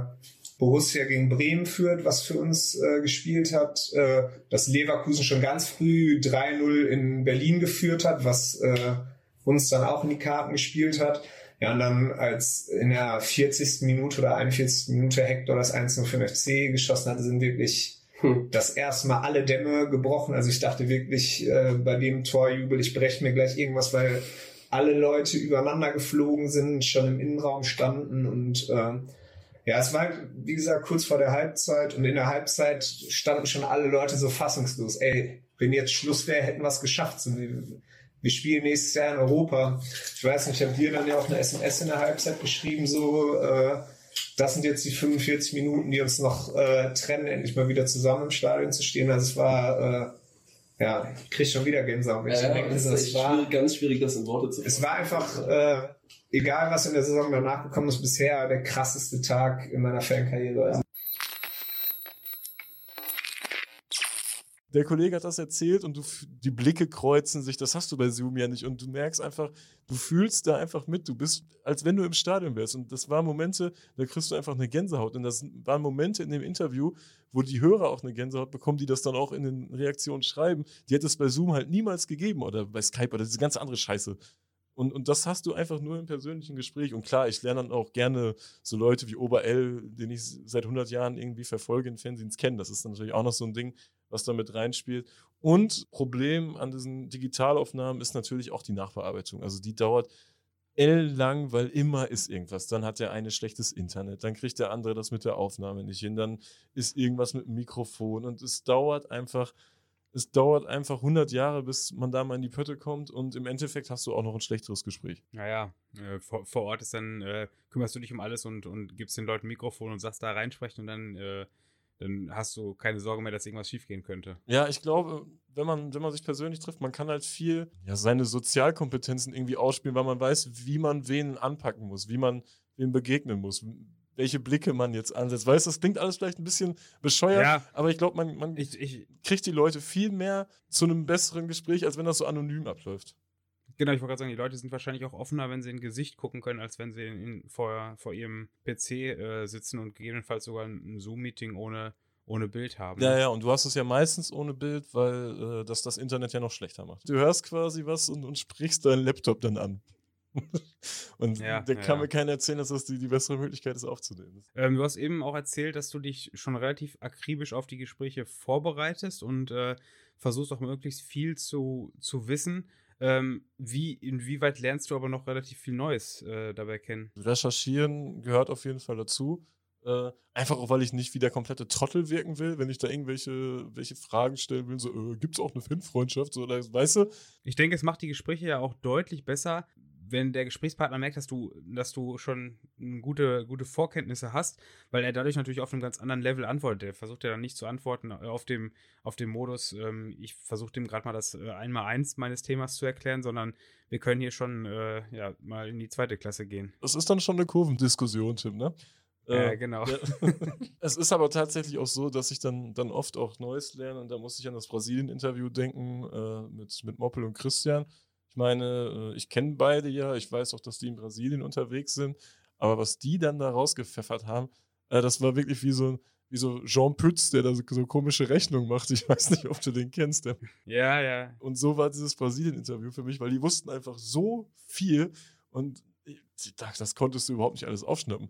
Borussia gegen Bremen führt, was für uns äh, gespielt hat, äh, dass Leverkusen schon ganz früh 3-0 in Berlin geführt hat, was äh, uns dann auch in die Karten gespielt hat. Ja, und dann als in der 40. Minute oder 41. Minute Hector das 1-0 für den FC geschossen hatte, sind wirklich Hm. das erste Mal alle Dämme gebrochen. Also ich dachte wirklich äh, bei dem Torjubel, ich breche mir gleich irgendwas, weil alle Leute übereinander geflogen sind, schon im Innenraum standen und äh, ja, es war halt, wie gesagt, kurz vor der Halbzeit und in der Halbzeit standen schon alle Leute so fassungslos. Ey, wenn jetzt Schluss wäre, hätten wir es geschafft. So, wir, wir spielen nächstes Jahr in Europa. Ich weiß nicht, ich habe dir dann ja auch eine SMS in der Halbzeit geschrieben, so, äh, das sind jetzt die 45 Minuten, die uns noch äh, trennen, endlich mal wieder zusammen im Stadion zu stehen. Also es war, äh, ja, ich krieg schon wieder Gänsehaut. Ja, ja, denke. das ist war, schwierig, ganz schwierig, das in Worte zu es war einfach, äh, egal was in der Saison danach gekommen ist, bisher der krasseste Tag in meiner Fankarriere. Also, der Kollege hat das erzählt und du, die Blicke kreuzen sich, das hast du bei Zoom ja nicht. Und du merkst einfach, du fühlst da einfach mit. Du bist, als wenn du im Stadion wärst. Und das waren Momente, da kriegst du einfach eine Gänsehaut. Und das waren Momente in dem Interview, wo die Hörer auch eine Gänsehaut bekommen, die das dann auch in den Reaktionen schreiben. Die hätte es bei Zoom halt niemals gegeben oder bei Skype oder diese ganze andere Scheiße. Und, und das hast du einfach nur im persönlichen Gespräch. Und klar, ich lerne dann auch gerne so Leute wie Ober L, den ich seit 100 Jahren irgendwie verfolge in Fernsehens kennen. Das ist natürlich auch noch so ein Ding, was da mit reinspielt. Und Problem an diesen Digitalaufnahmen ist natürlich auch die Nachbearbeitung. Also die dauert ellenlang, weil immer ist irgendwas. Dann hat der eine schlechtes Internet, dann kriegt der andere das mit der Aufnahme nicht hin, dann ist irgendwas mit dem Mikrofon und es dauert einfach, es dauert einfach 100 Jahre, bis man da mal in die Pötte kommt und im Endeffekt hast du auch noch ein schlechteres Gespräch. Naja, äh, vor, vor Ort ist dann, äh, kümmerst du dich um alles und, und gibst den Leuten Mikrofon und sagst da reinsprechen und dann, äh, dann hast du keine Sorge mehr, dass irgendwas schiefgehen könnte. Ja, ich glaube, wenn man, wenn man sich persönlich trifft, man kann halt viel ja, seine Sozialkompetenzen irgendwie ausspielen, weil man weiß, wie man wen anpacken muss, wie man wem begegnen muss, welche Blicke man jetzt ansetzt. Weißt du, das klingt alles vielleicht ein bisschen bescheuert, Ja. aber ich glaube, man, man Ich, ich, kriegt die Leute viel mehr zu einem besseren Gespräch, als wenn das so anonym abläuft. Genau, ich wollte gerade sagen, die Leute sind wahrscheinlich auch offener, wenn sie in Gesicht gucken können, als wenn sie in, in, vor, vor ihrem PC äh, sitzen und gegebenenfalls sogar ein, ein Zoom-Meeting ohne, ohne Bild haben. Ja, ja, und du hast es ja meistens ohne Bild, weil äh, das das Internet ja noch schlechter macht. Du hörst quasi was und, und sprichst deinen Laptop dann an. Und Ja, der ja, kann ja. mir keiner erzählen, dass das die, die bessere Möglichkeit ist, aufzunehmen. Ähm, du hast eben auch erzählt, dass du dich schon relativ akribisch auf die Gespräche vorbereitest und äh, versuchst auch möglichst viel zu, zu wissen. Ähm, wie, inwieweit lernst du aber noch relativ viel Neues äh, dabei kennen? Recherchieren gehört auf jeden Fall dazu. Äh, einfach auch, weil ich nicht wie der komplette Trottel wirken will, wenn ich da irgendwelche welche Fragen stellen will, so, äh, gibt es auch eine Fanfreundschaft? So, oder, weißt du? Ich denke, es macht die Gespräche ja auch deutlich besser, wenn der Gesprächspartner merkt, dass du, dass du schon gute, gute Vorkenntnisse hast, weil er dadurch natürlich auf einem ganz anderen Level antwortet. Er versucht ja dann nicht zu antworten auf dem, auf dem Modus, ähm, ich versuche dem gerade mal das äh, Einmal-Eins meines Themas zu erklären, sondern wir können hier schon äh, ja, mal in die zweite Klasse gehen. Das ist dann schon eine Kurvendiskussion, Tim, ne? Ja, Äh, genau. Ja. es ist aber tatsächlich auch so, dass ich dann, dann oft auch Neues lerne und da muss ich an das Brasilien-Interview denken äh, mit, mit Moppel und Christian. Ich meine, äh, ich kenne beide ja, ich weiß auch, dass die in Brasilien unterwegs sind, aber was die dann da rausgepfeffert haben, äh, das war wirklich wie so, wie so Jean Pütz, der da so, so komische Rechnungen macht. Ich weiß nicht, ob du den kennst. Der Ja, ja. und so war dieses Brasilien-Interview für mich, weil die wussten einfach so viel und ich, ich dachte, das konntest du überhaupt nicht alles aufschnappen.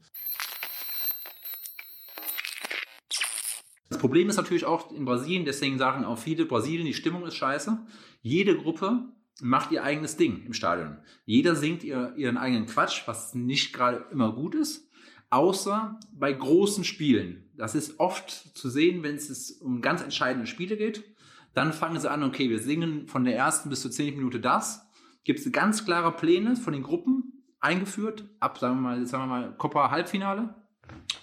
Das Problem ist natürlich auch in Brasilien, deswegen sagen auch viele, Brasilien, die Stimmung ist scheiße. Jede Gruppe macht ihr eigenes Ding im Stadion. Jeder singt ihr, ihren eigenen Quatsch, was nicht gerade immer gut ist, außer bei großen Spielen. Das ist oft zu sehen, wenn es um ganz entscheidende Spiele geht. Dann fangen sie an, okay, wir singen von der ersten bis zur zehnten Minute das. Gibt es ganz klare Pläne von den Gruppen eingeführt, ab, sagen wir mal, sagen wir mal, Copa Halbfinale,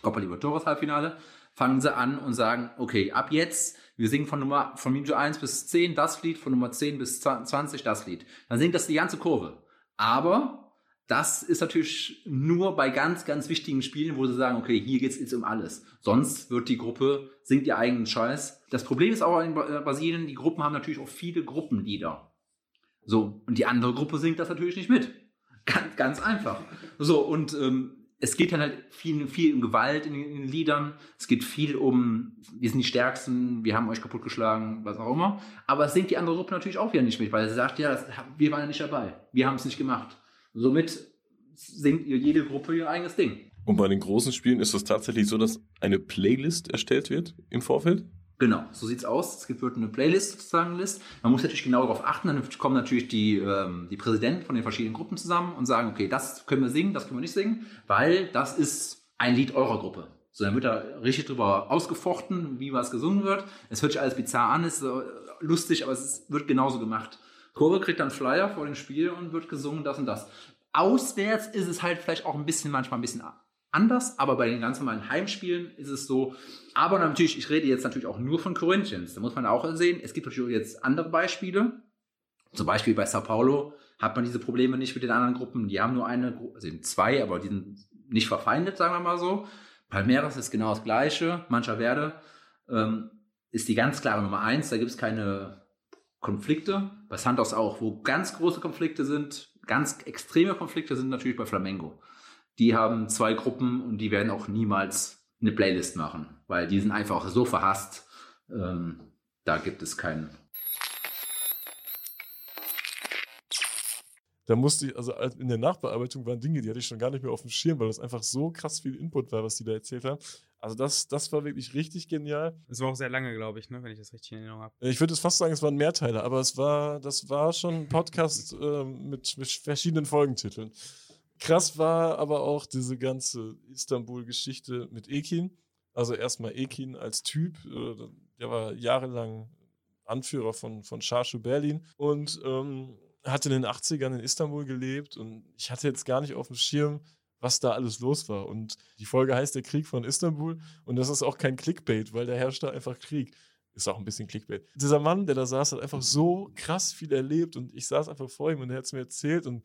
Copa Libertadores Halbfinale, fangen sie an und sagen, okay, ab jetzt, wir singen von Nummer, von Minute 1 bis 10 das Lied, von Nummer 10 bis 20 das Lied. Dann singt das die ganze Kurve. Aber das ist natürlich nur bei ganz, ganz wichtigen Spielen, wo sie sagen, okay, hier geht es jetzt um alles. Sonst wird die Gruppe, singt ihr eigenen Scheiß. Das Problem ist auch in äh, Brasilien, die Gruppen haben natürlich auch viele Gruppenlieder. So, und die andere Gruppe singt das natürlich nicht mit. Ganz, ganz einfach. So, und ähm, es geht dann halt viel, viel um Gewalt in den, Liedern. Es geht viel um, wir sind die Stärksten, wir haben euch kaputtgeschlagen, was auch immer. Aber es singt die andere Gruppe natürlich auch wieder nicht mit, weil sie sagt, ja, das, wir waren ja nicht dabei. Wir haben es nicht gemacht. Somit singt ihr jede Gruppe ihr eigenes Ding. Und bei den großen Spielen ist es tatsächlich so, dass eine Playlist erstellt wird im Vorfeld? Genau, so sieht's aus. Es gibt wird eine Playlist sozusagen List. Man muss natürlich genau darauf achten. Dann kommen natürlich die, ähm, die Präsidenten von den verschiedenen Gruppen zusammen und sagen, okay, das können wir singen, das können wir nicht singen, weil das ist ein Lied eurer Gruppe. So, dann wird da richtig drüber ausgefochten, wie was gesungen wird. Es hört sich alles bizarr an, ist äh, lustig, aber es ist, wird genauso gemacht. Kurve kriegt dann Flyer vor dem Spiel und wird gesungen, das und das. Auswärts ist es halt vielleicht auch ein bisschen, manchmal ein bisschen anders, aber bei den ganz normalen Heimspielen ist es so. Aber natürlich, ich rede jetzt natürlich auch nur von Corinthians. Da muss man auch sehen, es gibt natürlich jetzt andere Beispiele. Zum Beispiel bei Sao Paulo hat man diese Probleme nicht mit den anderen Gruppen. Die haben nur eine, also zwei, aber die sind nicht verfeindet, sagen wir mal so. Palmeiras ist genau das Gleiche. Mancha Verde ähm, ist die ganz klare Nummer eins. Da gibt es keine Konflikte. Bei Santos auch. Wo ganz große Konflikte sind, ganz extreme Konflikte sind natürlich bei Flamengo. Die haben zwei Gruppen und die werden auch niemals eine Playlist machen, weil die sind einfach so verhasst. Ähm, da gibt es keinen. Da musste ich, also als- in der Nachbearbeitung waren Dinge, die hatte ich schon gar nicht mehr auf dem Schirm, weil das einfach so krass viel Input war, was die da erzählt haben. Also das, das war wirklich richtig genial. Das war auch sehr lange, glaube ich, ne, wenn ich das richtig in Erinnerung habe. Ich würde jetzt fast sagen, es waren Mehrteile, aber es war, das war schon ein Podcast ähm, mit, mit verschiedenen Folgentiteln. Krass war aber auch diese ganze Istanbul-Geschichte mit Ekin. Also erstmal Ekin als Typ, äh, der war jahrelang Anführer von, von Şarşı Berlin und ähm, hat in den 80ern in Istanbul gelebt und ich hatte jetzt gar nicht auf dem Schirm, was da alles los war. Und die Folge heißt Der Krieg von Istanbul und das ist auch kein Clickbait, weil da herrscht da einfach Krieg. Ist auch ein bisschen Clickbait. Dieser Mann, der da saß, hat einfach so krass viel erlebt und ich saß einfach vor ihm und er hat es mir erzählt und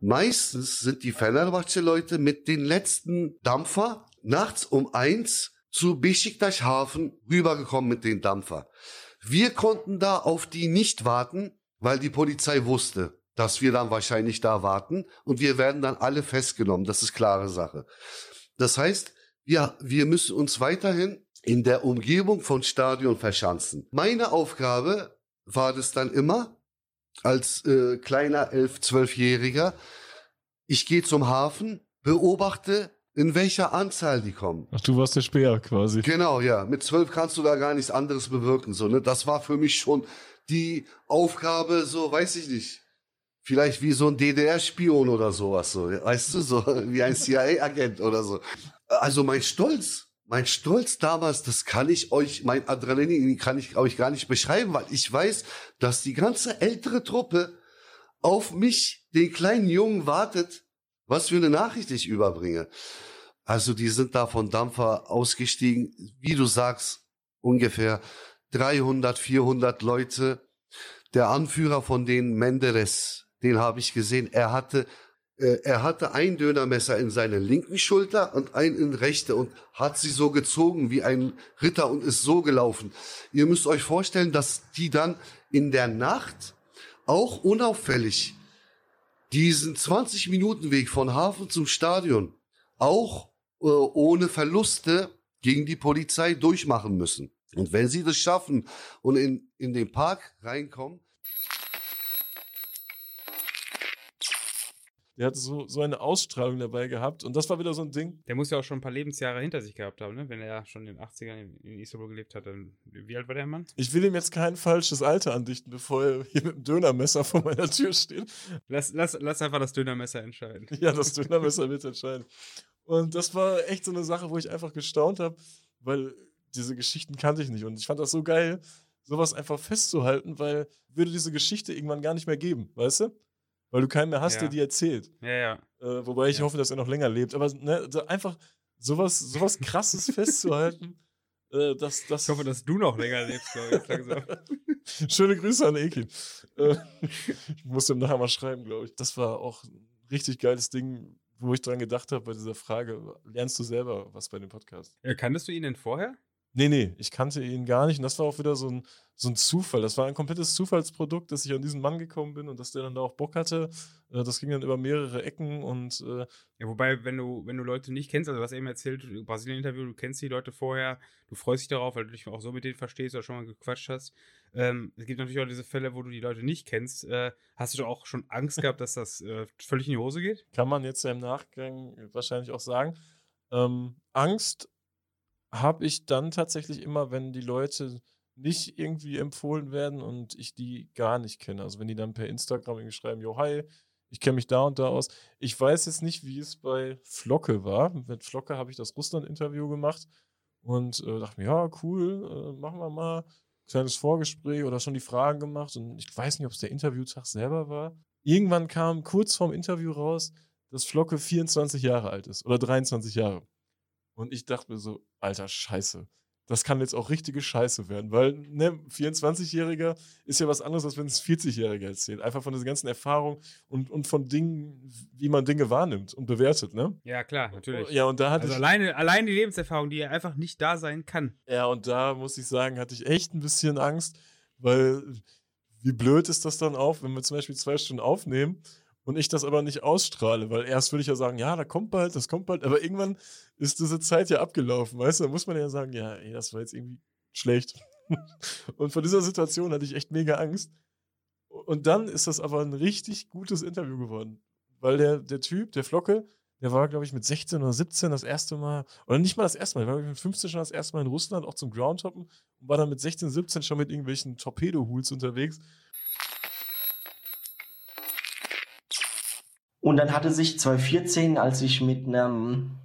Meistens sind die Fenerbahce-Leute mit den letzten Dampfer nachts um eins zu Besiktas Hafen rübergekommen mit den Dampfer. Wir konnten da auf die nicht warten, weil die Polizei wusste, dass wir dann wahrscheinlich da warten und wir werden dann alle festgenommen. Das ist klare Sache. Das heißt, wir, wir müssen uns weiterhin in der Umgebung von Stadion verschanzen. Meine Aufgabe war das dann immer, als äh, kleiner elf, zwölfjähriger. Ich gehe zum Hafen, beobachte, in welcher Anzahl die kommen. Ach, du warst der Speer quasi. Genau, ja. Mit zwölf kannst du da gar nichts anderes bewirken. So, ne? Das war für mich schon die Aufgabe, so, weiß ich nicht. Vielleicht wie so ein DDR-Spion oder sowas, so, weißt du, so wie ein CIA-Agent oder so. Also mein Stolz, mein Stolz damals, das kann ich euch, mein Adrenalin kann ich euch gar nicht beschreiben, weil ich weiß, dass die ganze ältere Truppe auf mich, den kleinen Jungen, wartet, was für eine Nachricht ich überbringe. Also die sind da von Dampfer ausgestiegen, wie du sagst, ungefähr 300, 400 Leute. Der Anführer von denen, Menderes, den habe ich gesehen. Er hatte, er hatte ein Dönermesser in seiner linken Schulter und ein in rechte und hat sie so gezogen wie ein Ritter und ist so gelaufen. Ihr müsst euch vorstellen, dass die dann in der Nacht auch unauffällig diesen 20 Minuten Weg von Hafen zum Stadion auch äh, ohne Verluste gegen die Polizei durchmachen müssen. Und wenn sie das schaffen und in, in den Park reinkommen, Der hat so, so eine Ausstrahlung dabei gehabt und das war wieder so ein Ding. Der muss ja auch schon ein paar Lebensjahre hinter sich gehabt haben, ne? wenn er schon in den 80ern in, in Istanbul gelebt hat. Dann, wie alt war der Mann? Ich will ihm jetzt kein falsches Alter andichten, bevor er hier mit dem Dönermesser vor meiner Tür steht. Lass, lass, lass einfach das Dönermesser entscheiden. Ja, das Dönermesser wird entscheiden. Und das war echt so eine Sache, wo ich einfach gestaunt habe, weil diese Geschichten kannte ich nicht. Und ich fand das so geil, sowas einfach festzuhalten, weil würde diese Geschichte irgendwann gar nicht mehr geben, weißt du? Weil du keinen mehr hast, Ja. der die erzählt. Ja, ja. Äh, wobei ich Ja. hoffe, dass er noch länger lebt. Aber ne, so einfach sowas, sowas krasses festzuhalten, äh, dass das. Ich hoffe, dass du noch länger lebst, glaube ich. Schöne Grüße an Ekin. Äh, ich muss dem nachher mal schreiben, glaube ich. Das war auch ein richtig geiles Ding, wo ich dran gedacht habe bei dieser Frage: Lernst du selber was bei dem Podcast? Äh, Kanntest du ihn denn vorher? Nee, nee, ich kannte ihn gar nicht. Und das war auch wieder so ein, so ein Zufall. Das war ein komplettes Zufallsprodukt, dass ich an diesen Mann gekommen bin und dass der dann da auch Bock hatte. Äh, Das ging dann über mehrere Ecken und äh, Ja, wobei, wenn du, wenn du Leute nicht kennst, also was er eben erzählt, Brasilien-Interview, du kennst die Leute vorher, du freust dich darauf, weil du dich auch so mit denen verstehst oder schon mal gequatscht hast. Ähm, es gibt natürlich auch diese Fälle, wo du die Leute nicht kennst. Äh, hast du auch schon Angst gehabt, dass das äh, völlig in die Hose geht? kann man jetzt im Nachgang wahrscheinlich auch sagen. Ähm, Angst habe ich dann tatsächlich immer, wenn die Leute nicht irgendwie empfohlen werden und ich die gar nicht kenne. Also wenn die dann per Instagram irgendwie schreiben, jo, hi, ich kenne mich da und da aus. Ich weiß jetzt nicht, wie es bei Flocke war. Mit Flocke habe ich das Russland-Interview gemacht und äh, dachte mir, ja, cool, äh, machen wir mal. Kleines Vorgespräch oder schon die Fragen gemacht und ich weiß nicht, ob es der Interviewtag selber war. Irgendwann kam kurz vorm Interview raus, dass Flocke 24 Jahre alt ist oder 23 Jahre. Und ich dachte mir so, alter Scheiße, das kann jetzt auch richtige Scheiße werden, weil ne, 24-Jähriger ist ja was anderes, als wenn es 40-Jähriger erzählt. Einfach von dieser ganzen Erfahrung und, und von Dingen, wie man Dinge wahrnimmt und bewertet, ne? Ja, klar, natürlich. Ja, und da hatte Also ich, alleine, allein die Lebenserfahrung, die einfach nicht da sein kann. ja, und da muss ich sagen, hatte ich echt ein bisschen Angst, weil wie blöd ist das dann auch, wenn wir zum Beispiel zwei Stunden aufnehmen und ich das aber nicht ausstrahle, weil erst würde ich ja sagen, ja, da kommt bald, das kommt bald, aber irgendwann ist diese Zeit ja abgelaufen, weißt du, da muss man ja sagen, ja, ey, das war jetzt irgendwie schlecht. Und von dieser Situation hatte ich echt mega Angst. Und dann ist das aber ein richtig gutes Interview geworden, weil der, der Typ, der Flocke, der war, glaube ich, mit 16 oder 17 das erste Mal, oder nicht mal das erste Mal, der war mit 15 schon das erste Mal in Russland, auch zum Groundhoppen und war dann mit 16, 17 schon mit irgendwelchen Torpedo-Hools unterwegs. Und dann hatte sich 2014, als ich mit einem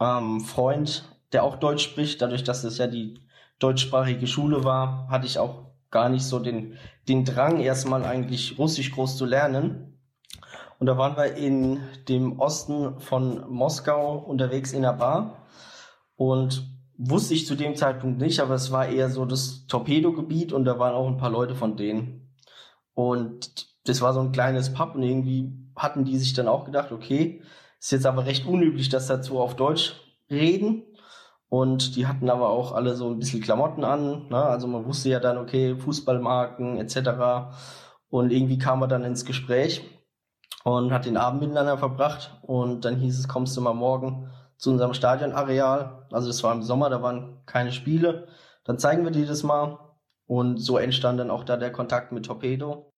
ähm, Freund, der auch Deutsch spricht, dadurch, dass es ja die deutschsprachige Schule war, hatte ich auch gar nicht so den, den Drang, erstmal eigentlich Russisch groß zu lernen. Und da waren wir in dem Osten von Moskau unterwegs in einer Bar und wusste ich zu dem Zeitpunkt nicht, aber es war eher so das Torpedogebiet und da waren auch ein paar Leute von denen. Und das war so ein kleines Pub und irgendwie hatten die sich dann auch gedacht, okay, ist jetzt aber recht unüblich, dass dazu auf Deutsch reden. Und die hatten aber auch alle so ein bisschen Klamotten an. Ne? Also man wusste ja dann, okay, Fußballmarken etc. Und irgendwie kam man dann ins Gespräch und hat den Abend miteinander verbracht. Und dann hieß es, kommst du mal morgen zu unserem Stadionareal. Also das war im Sommer, da waren keine Spiele. Dann zeigen wir dir das mal. Und so entstand dann auch da der Kontakt mit Torpedo.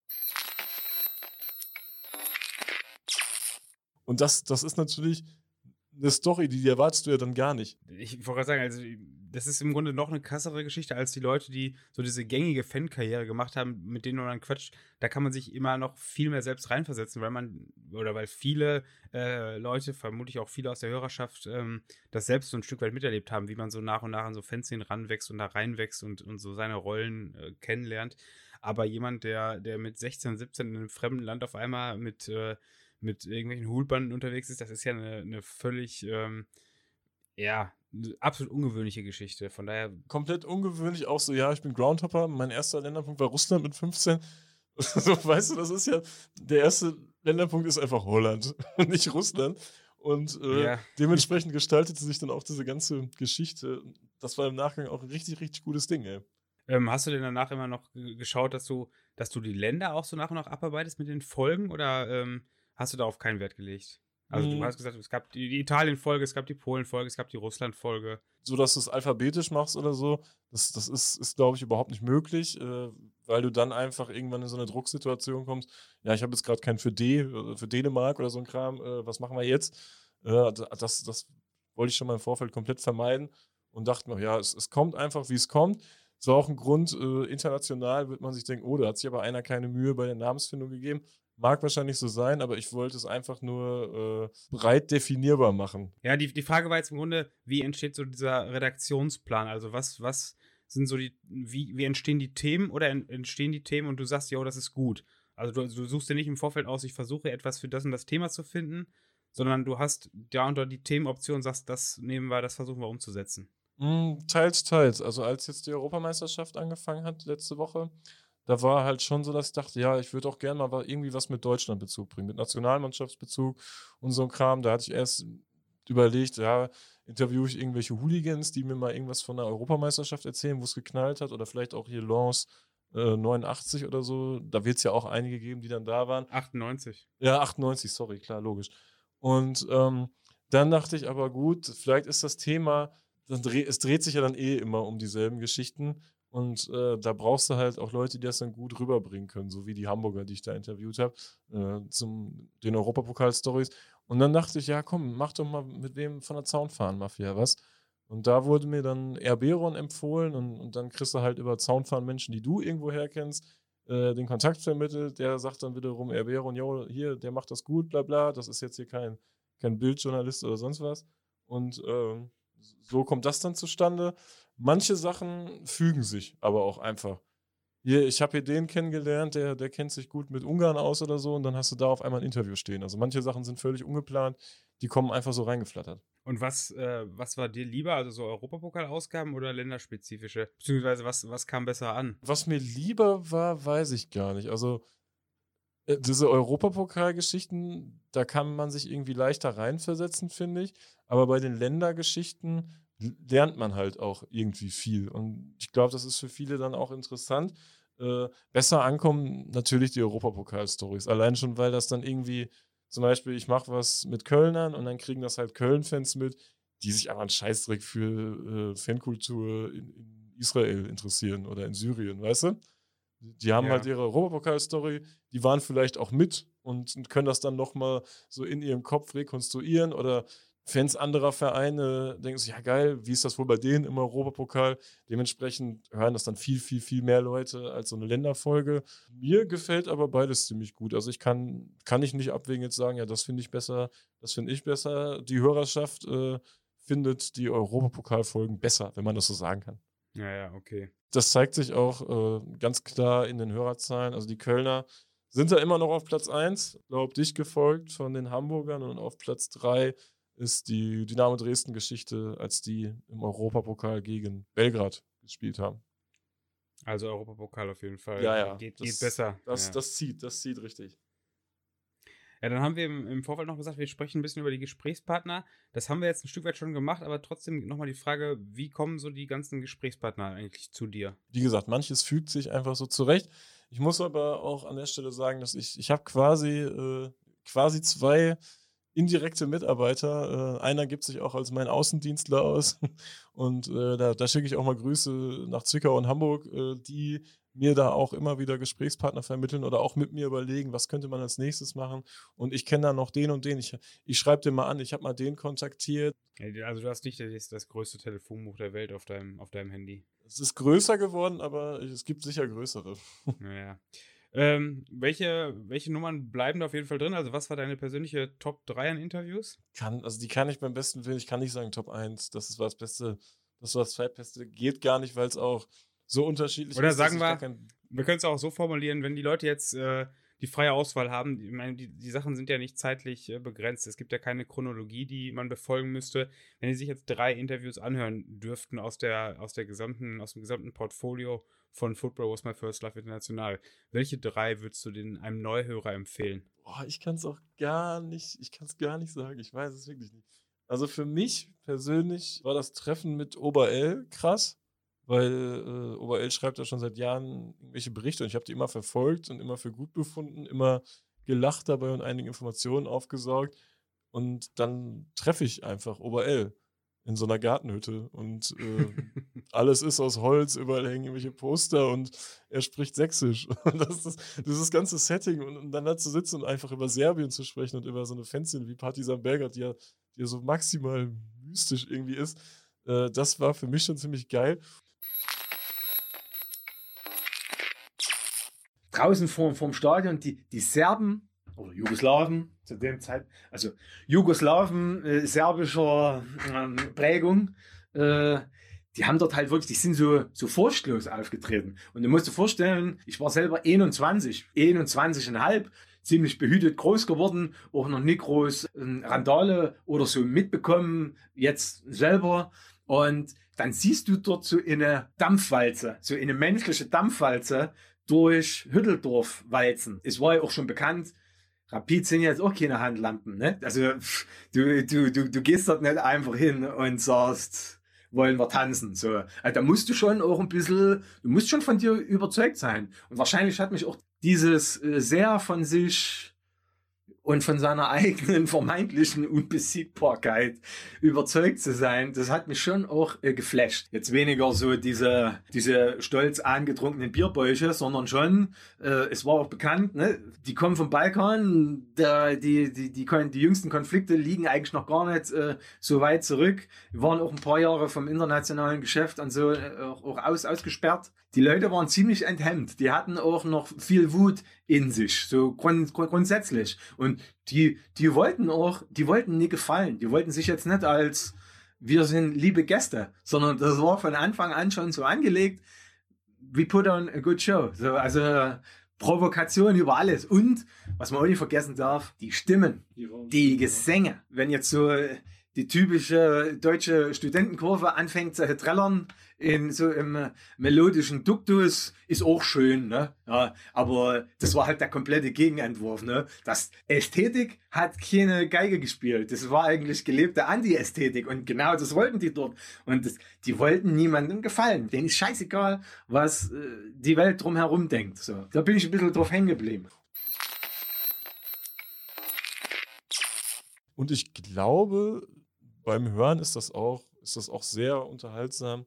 Und das, das ist natürlich eine Story, die erwartest du ja dann gar nicht. Ich wollte gerade sagen, also das ist im Grunde noch eine krassere Geschichte als die Leute, die so diese gängige Fankarriere gemacht haben, mit denen man dann quatscht. Da kann man sich immer noch viel mehr selbst reinversetzen, weil man oder weil viele äh, Leute, vermutlich auch viele aus der Hörerschaft, ähm, das selbst so ein Stück weit miterlebt haben, wie man so nach und nach an so Fanszenen ranwächst und da reinwächst und, und so seine Rollen äh, kennenlernt. Aber jemand, der, der mit 16, 17 in einem fremden Land auf einmal mit äh, mit irgendwelchen Hulbanden unterwegs ist, das ist ja eine, eine völlig, ähm, ja, absolut ungewöhnliche Geschichte. Von daher. Komplett ungewöhnlich, auch so, ja, ich bin Groundhopper. Mein erster Länderpunkt war Russland mit 15. so, weißt du, das ist ja, der erste Länderpunkt ist einfach Holland und nicht Russland. Und äh, ja. dementsprechend gestaltete sich dann auch diese ganze Geschichte. Das war im Nachgang auch ein richtig, richtig gutes Ding, ey. Ähm, hast du denn danach immer noch geschaut, dass du, dass du die Länder auch so nach und nach abarbeitest mit den Folgen oder ähm, hast du darauf keinen Wert gelegt? Also mhm. du hast gesagt, es gab die, die Italien-Folge, es gab die Polen-Folge, es gab die Russland-Folge. So, dass du es alphabetisch machst oder so, das, das ist, ist glaube ich, überhaupt nicht möglich, äh, weil du dann einfach irgendwann in so eine Drucksituation kommst. Ja, ich habe jetzt gerade keinen für D, äh, für Dänemark oder so ein Kram, äh, was machen wir jetzt? Äh, das, das wollte ich schon mal im Vorfeld komplett vermeiden und dachte mir, ja, es, es kommt einfach, wie es kommt. So auch ein Grund, äh, international wird man sich denken, oh, da hat sich aber einer keine Mühe bei der Namensfindung gegeben. Mag wahrscheinlich so sein, aber ich wollte es einfach nur äh, breit definierbar machen. Ja, die, die Frage war jetzt im Grunde, wie entsteht so dieser Redaktionsplan? Also was, was sind so die, wie, wie entstehen die Themen oder entstehen die Themen und du sagst, ja, das ist gut. Also du, du suchst dir nicht im Vorfeld aus, ich versuche etwas für das und das Thema zu finden, sondern du hast da unter die Themenoption sagst, das nehmen wir, das versuchen wir umzusetzen. Mm, teils, teils. Also als jetzt die Europameisterschaft angefangen hat letzte Woche, da war halt schon so, dass ich dachte, ja, ich würde auch gerne mal irgendwie was mit Deutschland Bezug bringen, mit Nationalmannschaftsbezug und so ein Kram. Da hatte ich erst überlegt, ja, interviewe ich irgendwelche Hooligans, die mir mal irgendwas von der Europameisterschaft erzählen, wo es geknallt hat, oder vielleicht auch hier Lance äh, 89 oder so. Da wird es ja auch einige geben, die dann da waren. 98. Ja, 98, sorry, klar, logisch. Und ähm, dann dachte ich aber gut, vielleicht ist das Thema, es dreht sich ja dann eh immer um dieselben Geschichten. Und äh, da brauchst du halt auch Leute, die das dann gut rüberbringen können, so wie die Hamburger, die ich da interviewt habe, äh, zum den Europapokal-Stories. Und dann dachte ich, ja, komm, mach doch mal mit wem von der Zaunfahren-Mafia was. Und da wurde mir dann Erberon empfohlen und, und dann kriegst du halt über Zaunfahren Menschen, die du irgendwo herkennst, äh, den Kontakt vermittelt. Der sagt dann wiederum Erberon, jo, hier, der macht das gut, bla bla. Das ist jetzt hier kein, kein Bildjournalist oder sonst was. Und ähm, so kommt das dann zustande. Manche Sachen fügen sich aber auch einfach. Hier, ich habe hier den kennengelernt, der, der kennt sich gut mit Ungarn aus oder so, und dann hast du da auf einmal ein Interview stehen. Also manche Sachen sind völlig ungeplant, die kommen einfach so reingeflattert. Und was, äh, was war dir lieber, also so Europapokal-Ausgaben oder länderspezifische? Beziehungsweise was, was kam besser an? Was mir lieber war, weiß ich gar nicht. Also diese Europapokalgeschichten, da kann man sich irgendwie leichter reinversetzen, finde ich. Aber bei den Ländergeschichten lernt man halt auch irgendwie viel. Und ich glaube, das ist für viele dann auch interessant. Äh, besser ankommen natürlich die Europapokal-Stories. Allein schon, weil das dann irgendwie, zum Beispiel, ich mache was mit Kölnern und dann kriegen das halt Köln-Fans mit, die sich aber einen Scheißdreck für äh, Fankultur in, in, Israel interessieren oder in Syrien, weißt du? Die haben ja. halt ihre Europapokal-Story, die waren vielleicht auch mit und können das dann nochmal so in ihrem Kopf rekonstruieren oder Fans anderer Vereine denken sich, ja geil, wie ist das wohl bei denen im Europapokal? Dementsprechend hören das dann viel, viel, viel mehr Leute als so eine Länderfolge. Mir gefällt aber beides ziemlich gut. Also ich kann, kann ich nicht abwägen jetzt sagen, ja, das finde ich besser, das finde ich besser. Die Hörerschaft äh, findet die Europapokalfolgen besser, wenn man das so sagen kann. Ja, ja, okay. Das zeigt sich auch äh, ganz klar in den Hörerzahlen. Also die Kölner sind da immer noch auf Platz 1, glaub dich gefolgt von den Hamburgern und auf Platz 3 ist die Dynamo Dresden-Geschichte, als die im Europapokal gegen Belgrad gespielt haben. Also Europapokal auf jeden Fall. Ja, ja. Geht, das, geht besser. Das, ja. das zieht, das zieht richtig. Ja, dann haben wir im, im, Vorfeld noch gesagt, wir sprechen ein bisschen über die Gesprächspartner. Das haben wir jetzt ein Stück weit schon gemacht, aber trotzdem nochmal die Frage, wie kommen so die ganzen Gesprächspartner eigentlich zu dir? Wie gesagt, manches fügt sich einfach so zurecht. Ich muss aber auch an der Stelle sagen, dass ich, ich habe quasi, äh, quasi zwei indirekte Mitarbeiter. Äh, einer gibt sich auch als mein Außendienstler aus. Und äh, da, da schicke ich auch mal Grüße nach Zwickau und Hamburg. Äh, die mir da auch immer wieder Gesprächspartner vermitteln oder auch mit mir überlegen, was könnte man als nächstes machen. Und ich kenne da noch den und den. Ich, ich schreibe dir mal an, ich habe mal den kontaktiert. Also du hast nicht das, das größte Telefonbuch der Welt auf deinem, auf deinem Handy. Es ist größer geworden, aber es gibt sicher größere. Naja. Ähm, welche, welche Nummern bleiben da auf jeden Fall drin? Also, was war deine persönliche Top 3 an Interviews? Kann, also die kann ich beim besten Willen, ich kann nicht sagen Top 1, das war das Beste, das war das Zweitbeste. Geht gar nicht, weil es auch so unterschiedlich Oder ist. sagen wir, wir können es auch so formulieren, wenn die Leute jetzt äh, die freie Auswahl haben, ich meine, die, die Sachen sind ja nicht zeitlich äh, begrenzt. Es gibt ja keine Chronologie, die man befolgen müsste. Wenn die sich jetzt drei Interviews anhören dürften aus der, aus der gesamten, aus dem gesamten Portfolio von Football Was My First Love International, welche drei würdest du den einem Neuhörer empfehlen? Boah, ich kann es auch gar nicht, ich kann es gar nicht sagen. Ich weiß es wirklich nicht. Also für mich persönlich war das Treffen mit Oberl krass weil äh, Oberl schreibt ja schon seit Jahren irgendwelche Berichte und ich habe die immer verfolgt und immer für gut befunden, immer gelacht dabei und einige Informationen aufgesorgt. Und dann treffe ich einfach Oberl in so einer Gartenhütte und äh, alles ist aus Holz, überall hängen irgendwelche Poster und er spricht Sächsisch. Und das ist dieses ganze Setting und, und, dann da zu sitzen und einfach über Serbien zu sprechen und über so eine Fanszene wie Partisan Belgrad, die ja, die ja so maximal mystisch irgendwie ist, äh, das war für mich schon ziemlich geil. Draußen vorm, vorm Stadion, die, die Serben oder Jugoslawen zu dem Zeit, also Jugoslawen äh, serbischer äh, Prägung, äh, die haben dort halt wirklich, die sind so, so furchtlos aufgetreten. Und du musst dir vorstellen, ich war selber 21, 21,5, ziemlich behütet groß geworden, auch noch nie groß äh, Randale oder so mitbekommen, jetzt selber. Und dann siehst du dort so eine Dampfwalze, so eine menschliche Dampfwalze durch Hütteldorf walzen. Es war ja auch schon bekannt, Rapid sind jetzt auch keine Handlampen, ne? Also du, du, du, du gehst dort nicht einfach hin und sagst, wollen wir tanzen. So. Also, da musst du schon auch ein bisschen, du musst schon von dir überzeugt sein. Und wahrscheinlich hat mich auch dieses äh, sehr von sich und von seiner eigenen vermeintlichen Unbesiegbarkeit überzeugt zu sein, das hat mich schon auch äh, geflasht. Jetzt weniger so diese, diese stolz angetrunkenen Bierbäuche, sondern schon, äh, es war auch bekannt, ne, die kommen vom Balkan, der, die, die, die, die, die jüngsten Konflikte liegen eigentlich noch gar nicht äh, so weit zurück. Wir waren auch ein paar Jahre vom internationalen Geschäft und so äh, auch, auch aus, ausgesperrt. Die Leute waren ziemlich enthemmt. Die hatten auch noch viel Wut in sich, so grund, grundsätzlich. Und die, die wollten auch, die wollten nie gefallen. Die wollten sich jetzt nicht als wir sind liebe Gäste, sondern das war von Anfang an schon so angelegt. We put on a good show. So, also Provokation über alles. Und, was man auch nicht vergessen darf, die Stimmen, die Gesänge. Wenn jetzt so die typische deutsche Studentenkurve anfängt zu trällern in so im melodischen Duktus, ist auch schön, ne? Ja, aber das war halt der komplette Gegenentwurf, ne? Das Ästhetik hat keine Geige gespielt. Das war eigentlich gelebte Anti-Ästhetik und genau das wollten die dort. Und das, die wollten niemandem gefallen. Denen ist scheißegal, was äh, die Welt drumherum denkt. So, da bin ich ein bisschen drauf hängen geblieben. Und ich glaube, beim Hören ist das auch, ist das auch sehr unterhaltsam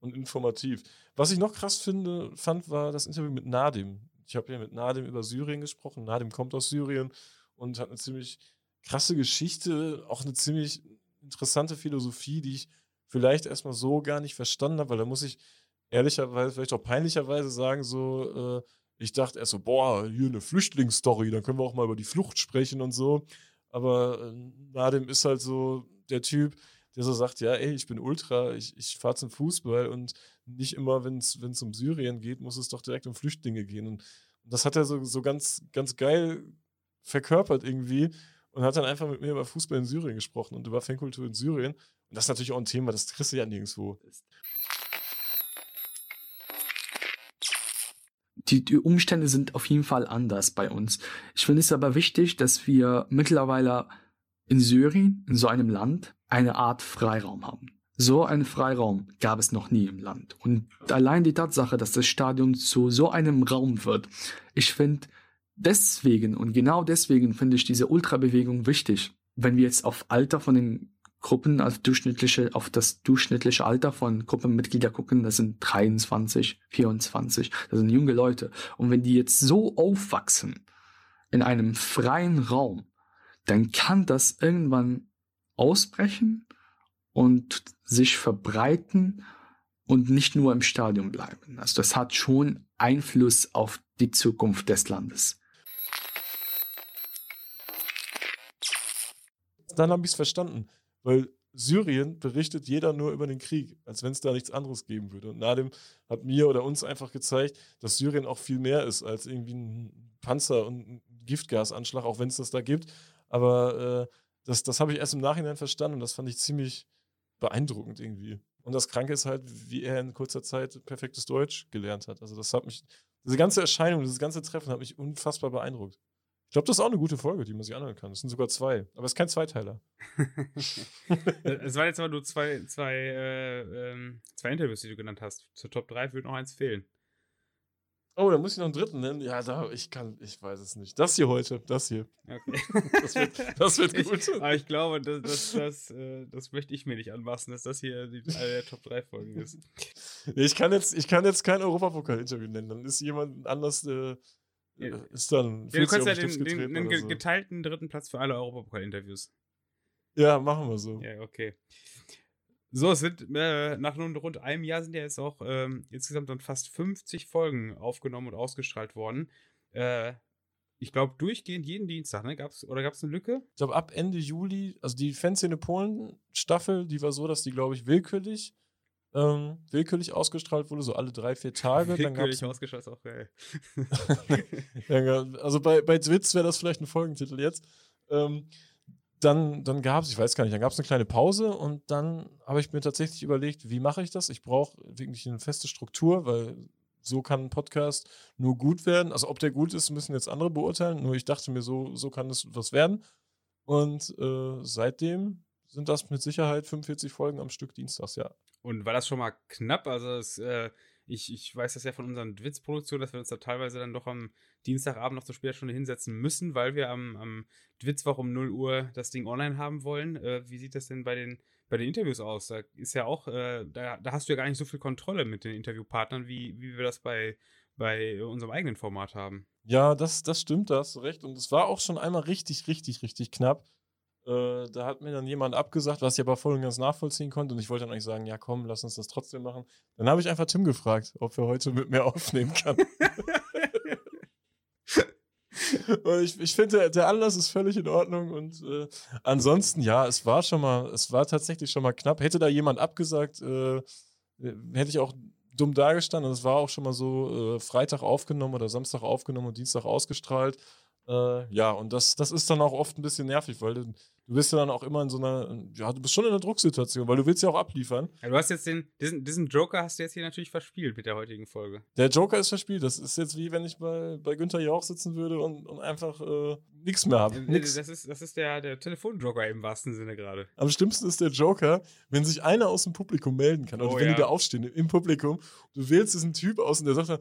und informativ. Was ich noch krass finde, fand, war das Interview mit Nadim. Ich habe ja mit Nadim über Syrien gesprochen. Nadim kommt aus Syrien und hat eine ziemlich krasse Geschichte, auch eine ziemlich interessante Philosophie, die ich vielleicht erstmal so gar nicht verstanden habe, weil da muss ich ehrlicherweise, vielleicht auch peinlicherweise sagen, so, äh, ich dachte erst so, boah, hier eine Flüchtlingsstory, dann können wir auch mal über die Flucht sprechen und so. Aber äh, Nadim ist halt so der Typ, der so sagt, ja, ey, ich bin Ultra, ich, ich fahre zum Fußball und nicht immer, wenn es um Syrien geht, muss es doch direkt um Flüchtlinge gehen. Und, und das hat er so, so ganz, ganz geil verkörpert irgendwie und hat dann einfach mit mir über Fußball in Syrien gesprochen und über Fankultur in Syrien. Und das ist natürlich auch ein Thema, das kriegst du ja nirgendwo. Die, die Umstände sind auf jeden Fall anders bei uns. Ich finde es aber wichtig, dass wir mittlerweile in Syrien, in so einem Land, eine Art Freiraum haben. So einen Freiraum gab es noch nie im Land. Und allein die Tatsache, dass das Stadion zu so einem Raum wird, ich finde deswegen und genau deswegen finde ich diese Ultrabewegung wichtig. Wenn wir jetzt auf Alter von den Gruppen, also durchschnittliche, auf das durchschnittliche Alter von Gruppenmitglieder gucken, das sind 23, 24, das sind junge Leute. Und wenn die jetzt so aufwachsen in einem freien Raum, dann kann das irgendwann ausbrechen und sich verbreiten und nicht nur im Stadion bleiben. Also das hat schon Einfluss auf die Zukunft des Landes. Dann habe ich es verstanden, weil Syrien berichtet jeder nur über den Krieg, als wenn es da nichts anderes geben würde. Und Nadim hat mir oder uns einfach gezeigt, dass Syrien auch viel mehr ist als irgendwie ein Panzer und Giftgasanschlag, auch wenn es das da gibt. Aber äh, das, das habe ich erst im Nachhinein verstanden und das fand ich ziemlich beeindruckend irgendwie. Und das Kranke ist halt, wie er in kurzer Zeit perfektes Deutsch gelernt hat. Also das hat mich, diese ganze Erscheinung, dieses ganze Treffen hat mich unfassbar beeindruckt. Ich glaube, das ist auch eine gute Folge, die man sich anhören kann. Es sind sogar zwei, aber es ist kein Zweiteiler. es waren jetzt aber nur zwei, zwei, äh, ähm, zwei Interviews, die du genannt hast. Zur Top 3 würde noch eins fehlen. Oh, da muss ich noch einen dritten nennen. Ja, da, ich kann, ich weiß es nicht. Das hier heute, das hier. Okay. Das wird, das wird gut. Ich, aber ich glaube, das, das, das, äh, das möchte ich mir nicht anmaßen, dass das hier die, eine der Top 3 Folgen ist. Ich kann jetzt, ich kann jetzt kein Europapokal-Interview nennen. Dann ist jemand anders, äh, ja. ist dann. Ja, du kannst ja den, den, den so. geteilten dritten Platz für alle Europapokal-Interviews. Ja, machen wir so. Ja, okay. So, es sind äh, nach nun rund einem Jahr sind ja jetzt auch ähm, insgesamt dann fast 50 Folgen aufgenommen und ausgestrahlt worden. Äh, ich glaube, durchgehend jeden Dienstag, ne? Gab's, oder gab es eine Lücke? Ich glaube, ab Ende Juli, also die Fanszene Polen-Staffel, die war so, dass die, glaube ich, willkürlich, ähm, willkürlich ausgestrahlt wurde, so alle drei, vier Tage. willkürlich ausgestrahlt ist auch geil. also bei, bei Twitz wäre das vielleicht ein Folgentitel jetzt. Ähm, dann, dann gab es, ich weiß gar nicht, dann gab es eine kleine Pause und dann habe ich mir tatsächlich überlegt, wie mache ich das? Ich brauche wirklich eine feste Struktur, weil so kann ein Podcast nur gut werden. Also ob der gut ist, müssen jetzt andere beurteilen. Nur ich dachte mir, so, so kann es was werden. Und äh, seitdem sind das mit Sicherheit 45 Folgen am Stück Dienstags, ja. Und war das schon mal knapp? Also es, äh, ich, ich weiß das ja von unseren Dwitz-Produktionen, dass wir uns da teilweise dann doch am Dienstagabend noch zur Spätstunde hinsetzen müssen, weil wir am, am Dwitzwoch um 0 Uhr das Ding online haben wollen. Äh, wie sieht das denn bei den, bei den Interviews aus? Da ist ja auch, äh, da, da hast du ja gar nicht so viel Kontrolle mit den Interviewpartnern, wie, wie wir das bei, bei unserem eigenen Format haben. Ja, das, das stimmt, da hast du recht. Und es war auch schon einmal richtig, richtig, richtig knapp. Äh, da hat mir dann jemand abgesagt, was ich aber voll und ganz nachvollziehen konnte. Und ich wollte dann eigentlich sagen, ja komm, lass uns das trotzdem machen. Dann habe ich einfach Tim gefragt, ob er heute mit mir aufnehmen kann. und ich, ich finde, der, der, Anlass ist völlig in Ordnung. Und äh, ansonsten, ja, es war schon mal, es war tatsächlich schon mal knapp. Hätte da jemand abgesagt, äh, hätte ich auch dumm dargestanden. Und es war auch schon mal so äh, Freitag aufgenommen oder Samstag aufgenommen und Dienstag ausgestrahlt. Äh, ja, und das, das ist dann auch oft ein bisschen nervig, weil du, du bist ja dann auch immer in so einer, ja, du bist schon in einer Drucksituation, weil du willst ja auch abliefern. Ja, du hast jetzt den, diesen, diesen Joker hast du jetzt hier natürlich verspielt mit der heutigen Folge. Der Joker ist verspielt. Das ist jetzt wie wenn ich bei, bei Günther Jauch sitzen würde und, und einfach äh, nichts mehr habe. Nix. Das ist, das ist der, der Telefonjoker im wahrsten Sinne gerade. Am schlimmsten ist der Joker, wenn sich einer aus dem Publikum melden kann. Oder oh, wenn ja. die da aufstehen im Publikum, du wählst diesen Typ aus und der sagt dann,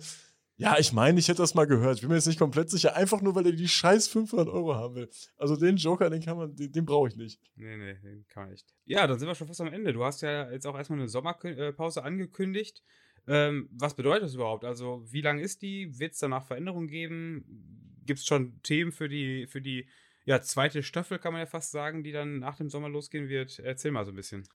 ja, ich meine, ich hätte das mal gehört. Ich bin mir jetzt nicht komplett sicher. Einfach nur, weil er die scheiß 500 Euro haben will. Also den Joker, den kann man, den, den brauche ich nicht. Nee, nee, den kann man nicht. Ja, dann sind wir schon fast am Ende. Du hast ja jetzt auch erstmal eine Sommerpause angekündigt. Ähm, was bedeutet das überhaupt? Also, wie lang ist die? Wird es danach Veränderungen geben? Gibt es schon Themen für die, für die ja, zweite Staffel, kann man ja fast sagen, die dann nach dem Sommer losgehen wird? Erzähl mal so ein bisschen.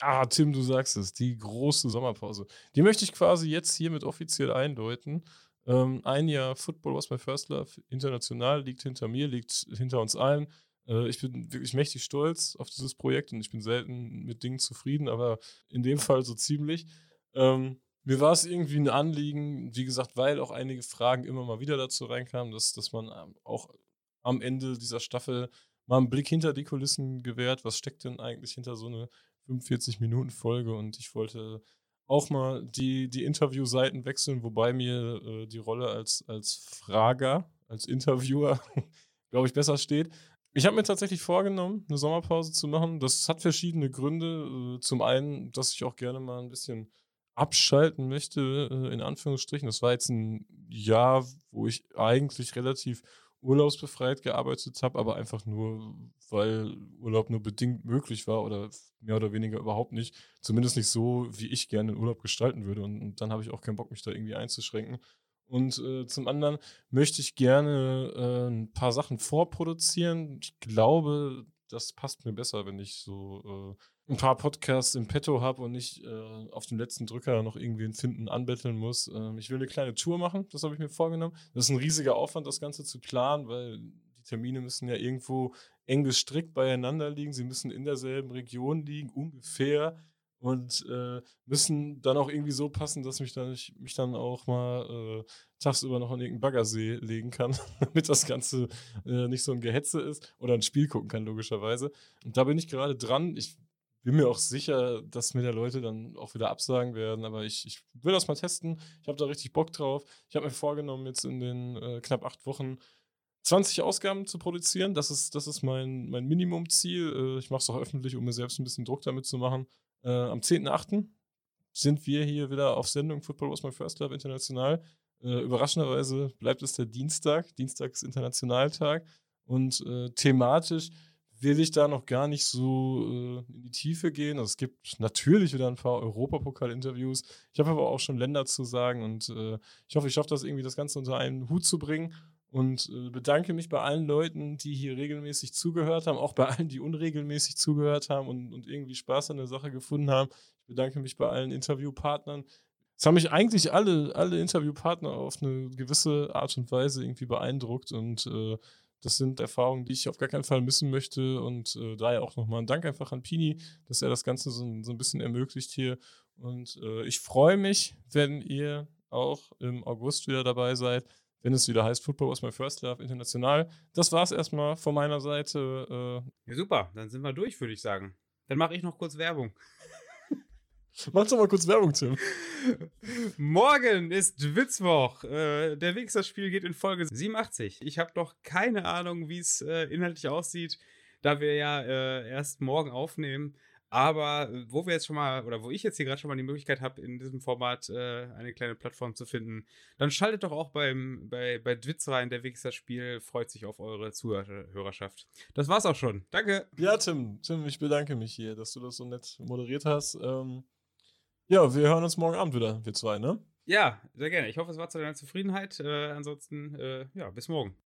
Ah, Tim, du sagst es, die große Sommerpause. Die möchte ich quasi jetzt hiermit offiziell eindeuten. Ähm, ein Jahr Football was my first love, international, liegt hinter mir, liegt hinter uns allen. Äh, ich bin wirklich mächtig stolz auf dieses Projekt und ich bin selten mit Dingen zufrieden, aber in dem Fall so ziemlich. Ähm, mir war es irgendwie ein Anliegen, wie gesagt, weil auch einige Fragen immer mal wieder dazu reinkamen, dass, dass man ähm, auch am Ende dieser Staffel mal einen Blick hinter die Kulissen gewährt. Was steckt denn eigentlich hinter so einer 45-Minuten-Folge und ich wollte auch mal die, die Interviewseiten wechseln, wobei mir äh, die Rolle als, als Frager, als Interviewer, glaube ich, besser steht. Ich habe mir tatsächlich vorgenommen, eine Sommerpause zu machen. Das hat verschiedene Gründe. Äh, zum einen, dass ich auch gerne mal ein bisschen abschalten möchte, äh, in Anführungsstrichen. Das war jetzt ein Jahr, wo ich eigentlich relativ urlaubsbefreit gearbeitet habe, aber einfach nur, weil Urlaub nur bedingt möglich war oder mehr oder weniger überhaupt nicht. Zumindest nicht so, wie ich gerne den Urlaub gestalten würde. Und, und dann habe ich auch keinen Bock, mich da irgendwie einzuschränken. Und äh, zum anderen möchte ich gerne äh, ein paar Sachen vorproduzieren. Ich glaube, das passt mir besser, wenn ich so äh, ein paar Podcasts im Petto habe und nicht äh, auf dem letzten Drücker noch irgendwen finden, anbetteln muss. Ähm, ich will eine kleine Tour machen, das habe ich mir vorgenommen. Das ist ein riesiger Aufwand, das Ganze zu planen, weil die Termine müssen ja irgendwo eng gestrickt beieinander liegen. Sie müssen in derselben Region liegen, ungefähr und äh, müssen dann auch irgendwie so passen, dass mich dann, ich mich dann auch mal äh, tagsüber noch an irgendeinen Baggersee legen kann, damit das Ganze äh, nicht so ein Gehetze ist oder ein Spiel gucken kann, logischerweise. Und da bin ich gerade dran. Ich bin mir auch sicher, dass mir der Leute dann auch wieder absagen werden, aber ich, ich will das mal testen. Ich habe da richtig Bock drauf. Ich habe mir vorgenommen, jetzt in den äh, knapp acht Wochen 20 Ausgaben zu produzieren. Das ist, das ist mein, mein Minimumziel. Äh, ich mache es auch öffentlich, um mir selbst ein bisschen Druck damit zu machen. Äh, am 10.8. sind wir hier wieder auf Sendung Football was my first love international. Äh, überraschenderweise bleibt es der Dienstag. Dienstag ist Internationaltag. Und äh, thematisch will ich da noch gar nicht so äh, in die Tiefe gehen. Also es gibt natürlich wieder ein paar Europapokal-Interviews. Ich habe aber auch schon Länder zu sagen und äh, ich hoffe, ich schaffe das irgendwie, das Ganze unter einen Hut zu bringen und äh, bedanke mich bei allen Leuten, die hier regelmäßig zugehört haben, auch bei allen, die unregelmäßig zugehört haben und, und irgendwie Spaß an der Sache gefunden haben. Ich bedanke mich bei allen Interviewpartnern. Es haben mich eigentlich alle, alle Interviewpartner auf eine gewisse Art und Weise irgendwie beeindruckt und äh, das sind Erfahrungen, die ich auf gar keinen Fall missen möchte und äh, daher auch nochmal ein Dank einfach an Pini, dass er das Ganze so, so ein bisschen ermöglicht hier und äh, ich freue mich, wenn ihr auch im August wieder dabei seid wenn es wieder heißt, Football was my first love international. Das war es erstmal von meiner Seite. Äh ja, super, dann sind wir durch, würde ich sagen. Dann mache ich noch kurz Werbung. Mach doch mal kurz Werbung, Tim. Morgen ist Witzwoch. Äh, der Wichser-Spiel geht in Folge 87. Ich habe noch keine Ahnung, wie es äh, inhaltlich aussieht, da wir ja äh, erst morgen aufnehmen. Aber äh, wo wir jetzt schon mal, oder wo ich jetzt hier gerade schon mal die Möglichkeit habe, in diesem Format äh, eine kleine Plattform zu finden, dann schaltet doch auch beim, bei, bei Twitch rein. Der Wichser Spiel freut sich auf eure Zuhörerschaft. Das war's auch schon. Danke. Ja, Tim, Tim, ich bedanke mich hier, dass du das so nett moderiert hast. Ähm, ja, wir hören uns morgen Abend wieder, wir zwei, ne? Ja, sehr gerne. Ich hoffe, es war zu deiner Zufriedenheit. Äh, ansonsten, äh, ja, bis morgen.